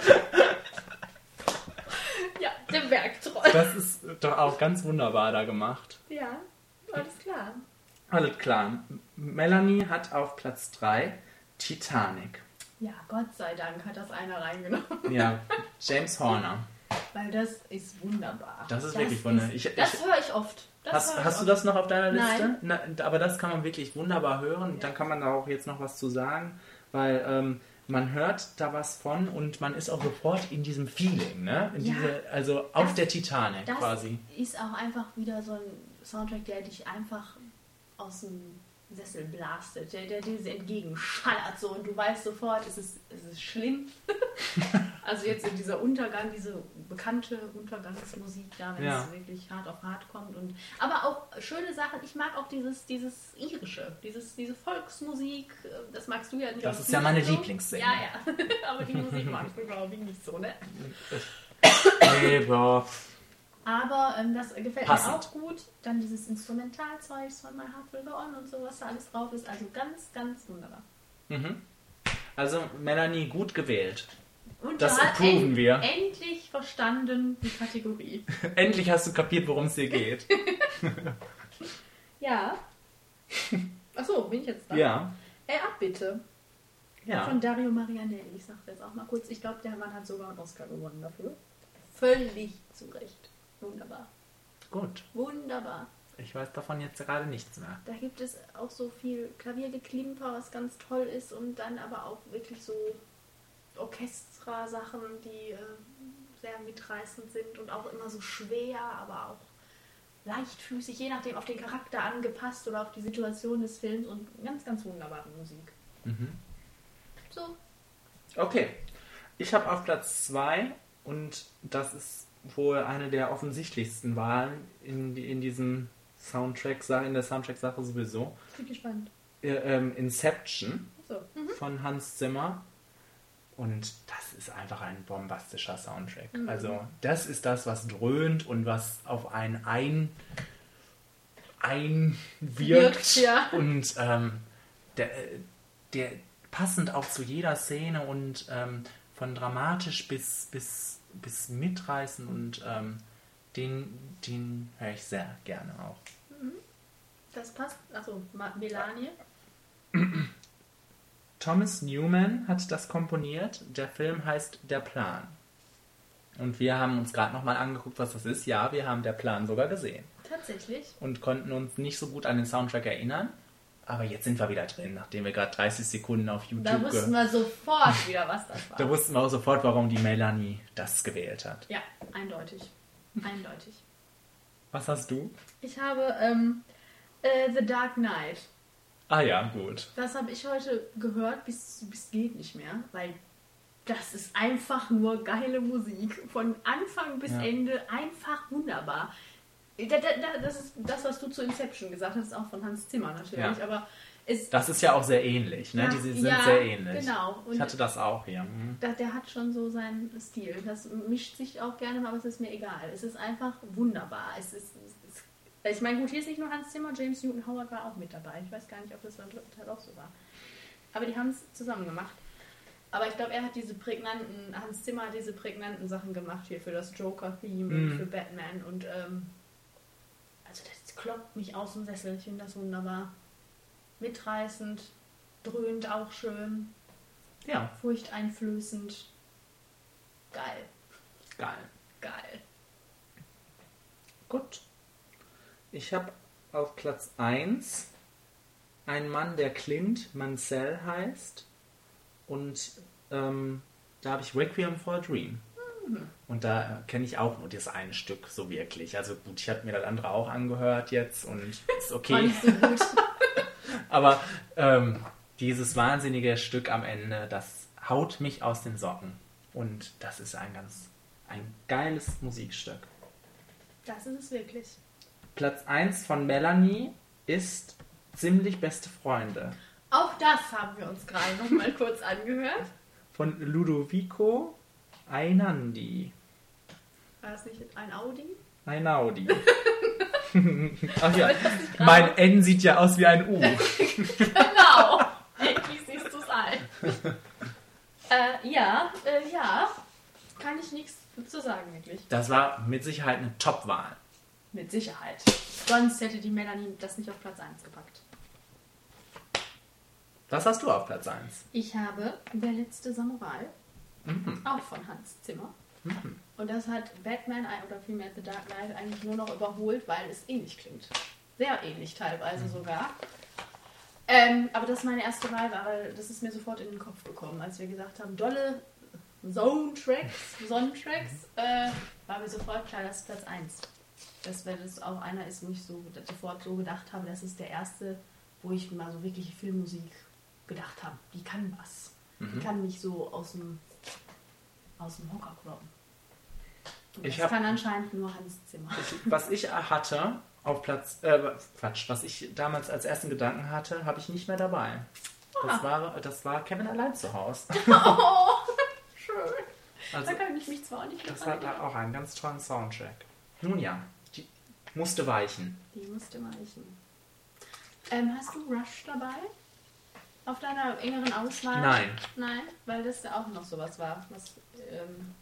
Speaker 2: ja, der Bergtroll.
Speaker 1: Das ist doch auch ganz wunderbar da gemacht.
Speaker 2: Ja, alles klar.
Speaker 1: Alles klar. Melanie hat auf Platz 3 Titanic.
Speaker 2: Ja, Gott sei Dank hat das einer reingenommen.
Speaker 1: Ja, James Horner.
Speaker 2: Weil das ist wunderbar.
Speaker 1: Das ist wirklich wunderbar.
Speaker 2: ist-
Speaker 1: Ich-
Speaker 2: das
Speaker 1: ich-
Speaker 2: höre ich oft. Das
Speaker 1: Hast, hast du das noch auf deiner Liste?
Speaker 2: Nein.
Speaker 1: Na, aber das kann man wirklich wunderbar hören.
Speaker 2: Ja.
Speaker 1: Dann kann man da auch jetzt noch was zu sagen, weil ähm, man hört da was von und man ist auch sofort in diesem Feeling, ne? In
Speaker 2: Ja.
Speaker 1: diese, also auf
Speaker 2: Das-
Speaker 1: der Titanic
Speaker 2: Das
Speaker 1: quasi.
Speaker 2: ist auch einfach wieder so ein Soundtrack, der dich einfach aus dem Sessel blastet, der, der dir entgegenschallert so und du weißt sofort, es ist, es ist schlimm. <laughs> also jetzt in dieser Untergang, diese bekannte Untergangsmusik da, wenn
Speaker 1: Ja.
Speaker 2: es wirklich hart auf hart kommt. Und, aber auch schöne Sachen, ich mag auch dieses, dieses Irische, dieses, diese Volksmusik, äh, das magst du ja nicht.
Speaker 1: Das ist ja meine
Speaker 2: so.
Speaker 1: Lieblingsszene.
Speaker 2: Ja, ja, <laughs> aber die Musik magst du glaube ich nicht so, ne? <laughs>
Speaker 1: Nee, boah.
Speaker 2: Aber ähm, das gefällt
Speaker 1: Passend.
Speaker 2: mir auch gut. Dann dieses Instrumentalzeug von My Heart Will Go On und so, was da alles drauf ist. Also ganz, ganz wunderbar.
Speaker 1: Mhm. Also Melanie, gut gewählt.
Speaker 2: Und
Speaker 1: Das approven
Speaker 2: end-
Speaker 1: wir.
Speaker 2: endlich verstanden die Kategorie. <laughs>
Speaker 1: Endlich hast du kapiert, worum es hier geht. <laughs>
Speaker 2: Ja. <laughs> Achso, bin ich jetzt da?
Speaker 1: ja.
Speaker 2: Äh, Abbitte.
Speaker 1: Ja.
Speaker 2: Von Dario Marianelli. Ich sag jetzt auch mal kurz. Ich glaube, der Mann hat sogar einen Oscar gewonnen dafür. Völlig zu Recht. Wunderbar.
Speaker 1: Gut.
Speaker 2: Wunderbar.
Speaker 1: Ich weiß davon jetzt gerade nichts mehr.
Speaker 2: Da gibt es auch so viel Klaviergeklimper, was ganz toll ist und dann aber auch wirklich so Orchestra-Sachen, die äh, sehr mitreißend sind und auch immer so schwer, aber auch leichtfüßig, je nachdem auf den Charakter angepasst oder auf die Situation des Films und ganz, ganz wunderbare Musik.
Speaker 1: Mhm.
Speaker 2: So,
Speaker 1: Okay. Ich habe auf Platz 2 und das ist wohl eine der offensichtlichsten Wahlen in, in diesem Soundtrack, in der Soundtrack-Sache sowieso.
Speaker 2: ich bin gespannt.
Speaker 1: Äh, ähm, Inception
Speaker 2: So, mhm.
Speaker 1: von Hans Zimmer. Und das ist einfach ein bombastischer Soundtrack.
Speaker 2: Mhm.
Speaker 1: Also, das ist das, was dröhnt und was auf einen ein, einwirkt.
Speaker 2: Wirkt, ja.
Speaker 1: Und ähm, der, der passend auch zu jeder Szene und ähm, von dramatisch bis, bis, bis mitreißen und ähm, den, den höre ich sehr gerne auch.
Speaker 2: Das passt. Ma- Melanie. <clears throat>
Speaker 1: Thomas Newman hat das komponiert. Der Film heißt Der Plan. Und wir haben uns gerade nochmal angeguckt, was das ist. Ja, wir haben Der Plan sogar gesehen.
Speaker 2: Tatsächlich.
Speaker 1: Und konnten uns nicht so gut an den Soundtrack erinnern. Aber jetzt sind wir wieder drin, nachdem wir gerade 30 Sekunden auf YouTube
Speaker 2: Da wussten wir sofort wieder, was das <laughs> war.
Speaker 1: Da wussten wir auch sofort, warum die Melanie das gewählt hat.
Speaker 2: Ja, eindeutig. Eindeutig.
Speaker 1: Was hast du?
Speaker 2: Ich habe ähm, äh, The Dark Knight.
Speaker 1: Ah ja, gut.
Speaker 2: Das habe ich heute gehört, bis, bis geht nicht mehr, weil das ist einfach nur geile Musik. Von Anfang bis
Speaker 1: Ja.
Speaker 2: Ende einfach wunderbar. Da, da, da, das ist das, was du zu Inception gesagt hast, auch von Hans Zimmer natürlich,
Speaker 1: Ja.
Speaker 2: aber es,
Speaker 1: Das ist ja auch sehr ähnlich, ne?
Speaker 2: Ja,
Speaker 1: Die sind
Speaker 2: ja,
Speaker 1: sehr ähnlich.
Speaker 2: genau. Und-
Speaker 1: ich hatte das auch hier. Mhm.
Speaker 2: da, der hat schon so seinen Stil. Das mischt sich auch gerne mal, aber es ist mir egal. Es ist einfach wunderbar. Es ist, es ist ich meine, gut, hier ist nicht nur Hans Zimmer, James Newton Howard war auch mit dabei. Ich weiß gar nicht, ob das beim dritten Teil auch so war. Aber die haben es zusammen gemacht. Aber ich glaube, er hat diese prägnanten, Hans Zimmer hat diese prägnanten Sachen gemacht hier für das Joker-Theme
Speaker 1: Mhm.
Speaker 2: und für Batman. Und ähm, also das kloppt mich aus dem Sessel. Ich finde das wunderbar. Mitreißend, dröhnt auch schön,
Speaker 1: Ja,
Speaker 2: furchteinflößend. Geil,
Speaker 1: geil.
Speaker 2: geil.
Speaker 1: Gut. Ich habe auf Platz 1 einen Mann, der Clint Mansell heißt. Und ähm, da habe ich Requiem for a Dream. Und da kenne ich auch nur das eine Stück so wirklich. Also gut, ich habe mir das andere auch angehört jetzt und <laughs> ist okay.
Speaker 2: so. <laughs>
Speaker 1: Aber ähm, dieses wahnsinnige Stück am Ende, das haut mich aus den Socken. Und das ist ein ganz, ein geiles Musikstück.
Speaker 2: Das ist es wirklich.
Speaker 1: Platz 1 von Melanie ist ziemlich beste Freunde.
Speaker 2: Auch das haben wir uns gerade noch mal <laughs> kurz angehört.
Speaker 1: Von Ludovico Einandi.
Speaker 2: War das nicht ein Audi?
Speaker 1: Einaudi. <laughs> Ach ja, mein N sieht ja aus wie ein U. <laughs>
Speaker 2: Genau! Endlich siehst du es ein. äh, ja, äh, ja. Kann ich nichts zu sagen, wirklich.
Speaker 1: Das war mit Sicherheit eine Top-Wahl.
Speaker 2: Mit Sicherheit. Sonst hätte die Melanie das nicht auf Platz 1 gepackt.
Speaker 1: Was hast du auf Platz 1?
Speaker 2: Ich habe Der letzte Samurai,
Speaker 1: Mhm.
Speaker 2: auch von Hans Zimmer. Und das hat Batman oder vielmehr The Dark Knight eigentlich nur noch überholt, weil es ähnlich klingt. Sehr ähnlich teilweise sogar. Ähm, aber das ist meine erste Wahl, weil das ist mir sofort in den Kopf gekommen, als wir gesagt haben, dolle Zone-Tracks, Sonnentracks, äh, war mir sofort klar, das ist Platz 1. Dass weil das auch einer ist, wo ich so sofort so gedacht habe, das ist der erste, wo ich mal so wirklich Filmmusik gedacht habe. Die kann was. Die kann mich so aus dem, aus dem Hocker kloppen. Und
Speaker 1: Ich
Speaker 2: das
Speaker 1: hab-
Speaker 2: kann anscheinend nur Hans Zimmer.
Speaker 1: Ich, was ich hatte auf Platz, äh, Quatsch, was ich damals als ersten Gedanken hatte, habe ich nicht mehr dabei.
Speaker 2: Ah.
Speaker 1: Das war, das war Kevin allein zu Hause. <laughs>
Speaker 2: Oh, schön.
Speaker 1: Also,
Speaker 2: Da kann ich mich zwar auch nicht mehr
Speaker 1: das hat
Speaker 2: erinnern.
Speaker 1: auch einen ganz tollen Soundtrack. Nun ja, die musste weichen.
Speaker 2: Die musste weichen. Ähm, hast du Rush dabei? Auf deiner engeren Auswahl?
Speaker 1: Nein.
Speaker 2: Nein, weil das ja auch noch sowas war, was, ähm,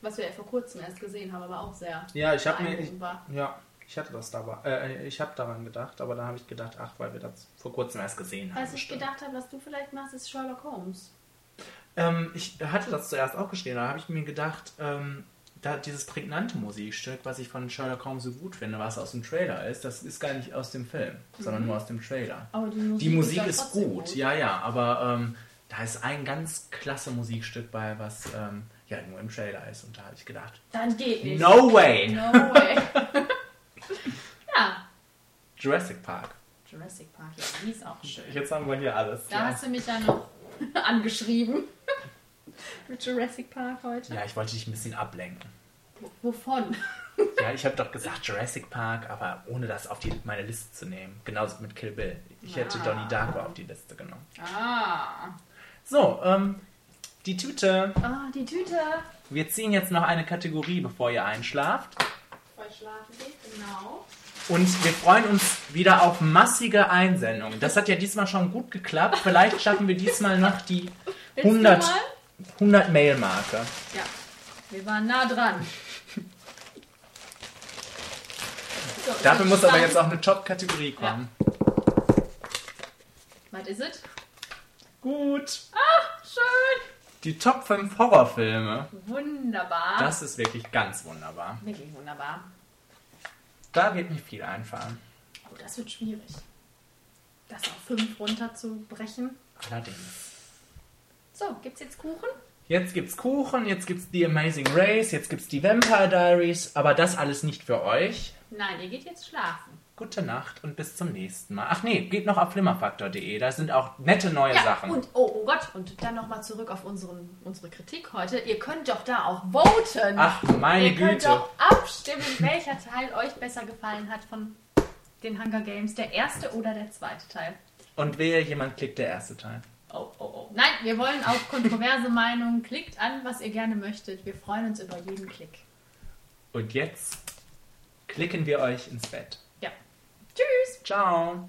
Speaker 2: was wir vor kurzem erst gesehen haben, aber auch sehr
Speaker 1: Ja, ich habe mir, ich, ja, ich hatte das dabei. Äh, ich habe daran gedacht, aber dann habe ich gedacht, ach, weil wir das vor kurzem erst gesehen haben.
Speaker 2: Was ich
Speaker 1: bestimmt.
Speaker 2: gedacht habe, was du vielleicht machst, ist Sherlock Holmes.
Speaker 1: Ähm, ich hatte das zuerst auch geschrieben, da habe ich mir gedacht, ähm, da dieses prägnante Musikstück, was ich von Sherlock Holmes so gut finde, was aus dem Trailer ist, das ist gar nicht aus dem Film, sondern nur aus dem Trailer.
Speaker 2: Aber die Musik,
Speaker 1: Die Musik
Speaker 2: dann
Speaker 1: ist
Speaker 2: trotzdem
Speaker 1: gut, ja, ja, aber ähm, da ist ein ganz klasse Musikstück bei, was ähm, ja nur im Trailer ist. Und da habe ich gedacht,
Speaker 2: Dann geht nicht.
Speaker 1: no way!
Speaker 2: No way. <laughs> ja,
Speaker 1: Jurassic Park.
Speaker 2: Jurassic Park, ja, die ist auch schön.
Speaker 1: Jetzt haben wir hier alles.
Speaker 2: Da
Speaker 1: Ja.
Speaker 2: hast du mich dann noch <laughs> angeschrieben. <laughs> Mit Jurassic Park heute.
Speaker 1: ja, ich wollte dich ein bisschen ablenken.
Speaker 2: W- Wovon? <laughs>
Speaker 1: Ja, ich habe doch gesagt Jurassic Park, aber ohne das auf die, meine Liste zu nehmen. Genauso mit Kill Bill. Ich hätte
Speaker 2: Ah.
Speaker 1: Donnie Darko auf die Liste genommen.
Speaker 2: Ah.
Speaker 1: So, ähm, die Tüte.
Speaker 2: Ah, die Tüte.
Speaker 1: Wir ziehen jetzt noch eine Kategorie, bevor ihr einschlaft.
Speaker 2: Voll schlafen geht, genau.
Speaker 1: Und wir freuen uns wieder auf massige Einsendungen. Das hat ja diesmal schon gut geklappt. Vielleicht schaffen wir diesmal noch die
Speaker 2: Willst
Speaker 1: 100,
Speaker 2: du mal?
Speaker 1: 100 Mail-Marke.
Speaker 2: Ja, wir waren nah dran. So,
Speaker 1: Dafür muss aber jetzt auch eine Top-Kategorie kommen.
Speaker 2: Was ist es?
Speaker 1: Gut.
Speaker 2: Ah, schön.
Speaker 1: Die Top 5 Horrorfilme.
Speaker 2: Wunderbar.
Speaker 1: Das ist wirklich ganz wunderbar.
Speaker 2: Wirklich wunderbar.
Speaker 1: Da wird mir viel einfallen.
Speaker 2: Oh, das wird schwierig. Das auf fünf runterzubrechen.
Speaker 1: Allerdings.
Speaker 2: So, gibt's jetzt Kuchen?
Speaker 1: Jetzt gibt's Kuchen, jetzt gibt's The Amazing Race, jetzt gibt's die Vampire Diaries, aber das alles nicht für euch.
Speaker 2: Nein, ihr geht jetzt schlafen.
Speaker 1: Gute Nacht und bis zum nächsten Mal. Ach nee, geht noch auf flimmerfaktor.de, da sind auch nette neue
Speaker 2: Ja,
Speaker 1: Sachen.
Speaker 2: und oh, oh Gott, und dann nochmal zurück auf unseren, unsere Kritik heute. Ihr könnt doch da auch voten.
Speaker 1: Ach, meine
Speaker 2: Ihr könnt
Speaker 1: Güte.
Speaker 2: doch abstimmen, welcher Teil euch besser gefallen hat von den Hunger Games. Der erste oder der zweite Teil.
Speaker 1: Und wehe, jemand klickt der erste Teil.
Speaker 2: Oh, oh, oh. Nein, wir wollen auch kontroverse Meinungen. Klickt an, was ihr gerne möchtet. Wir freuen uns über jeden Klick.
Speaker 1: Und jetzt klicken wir euch ins Bett.
Speaker 2: Ja. Tschüss.
Speaker 1: Ciao.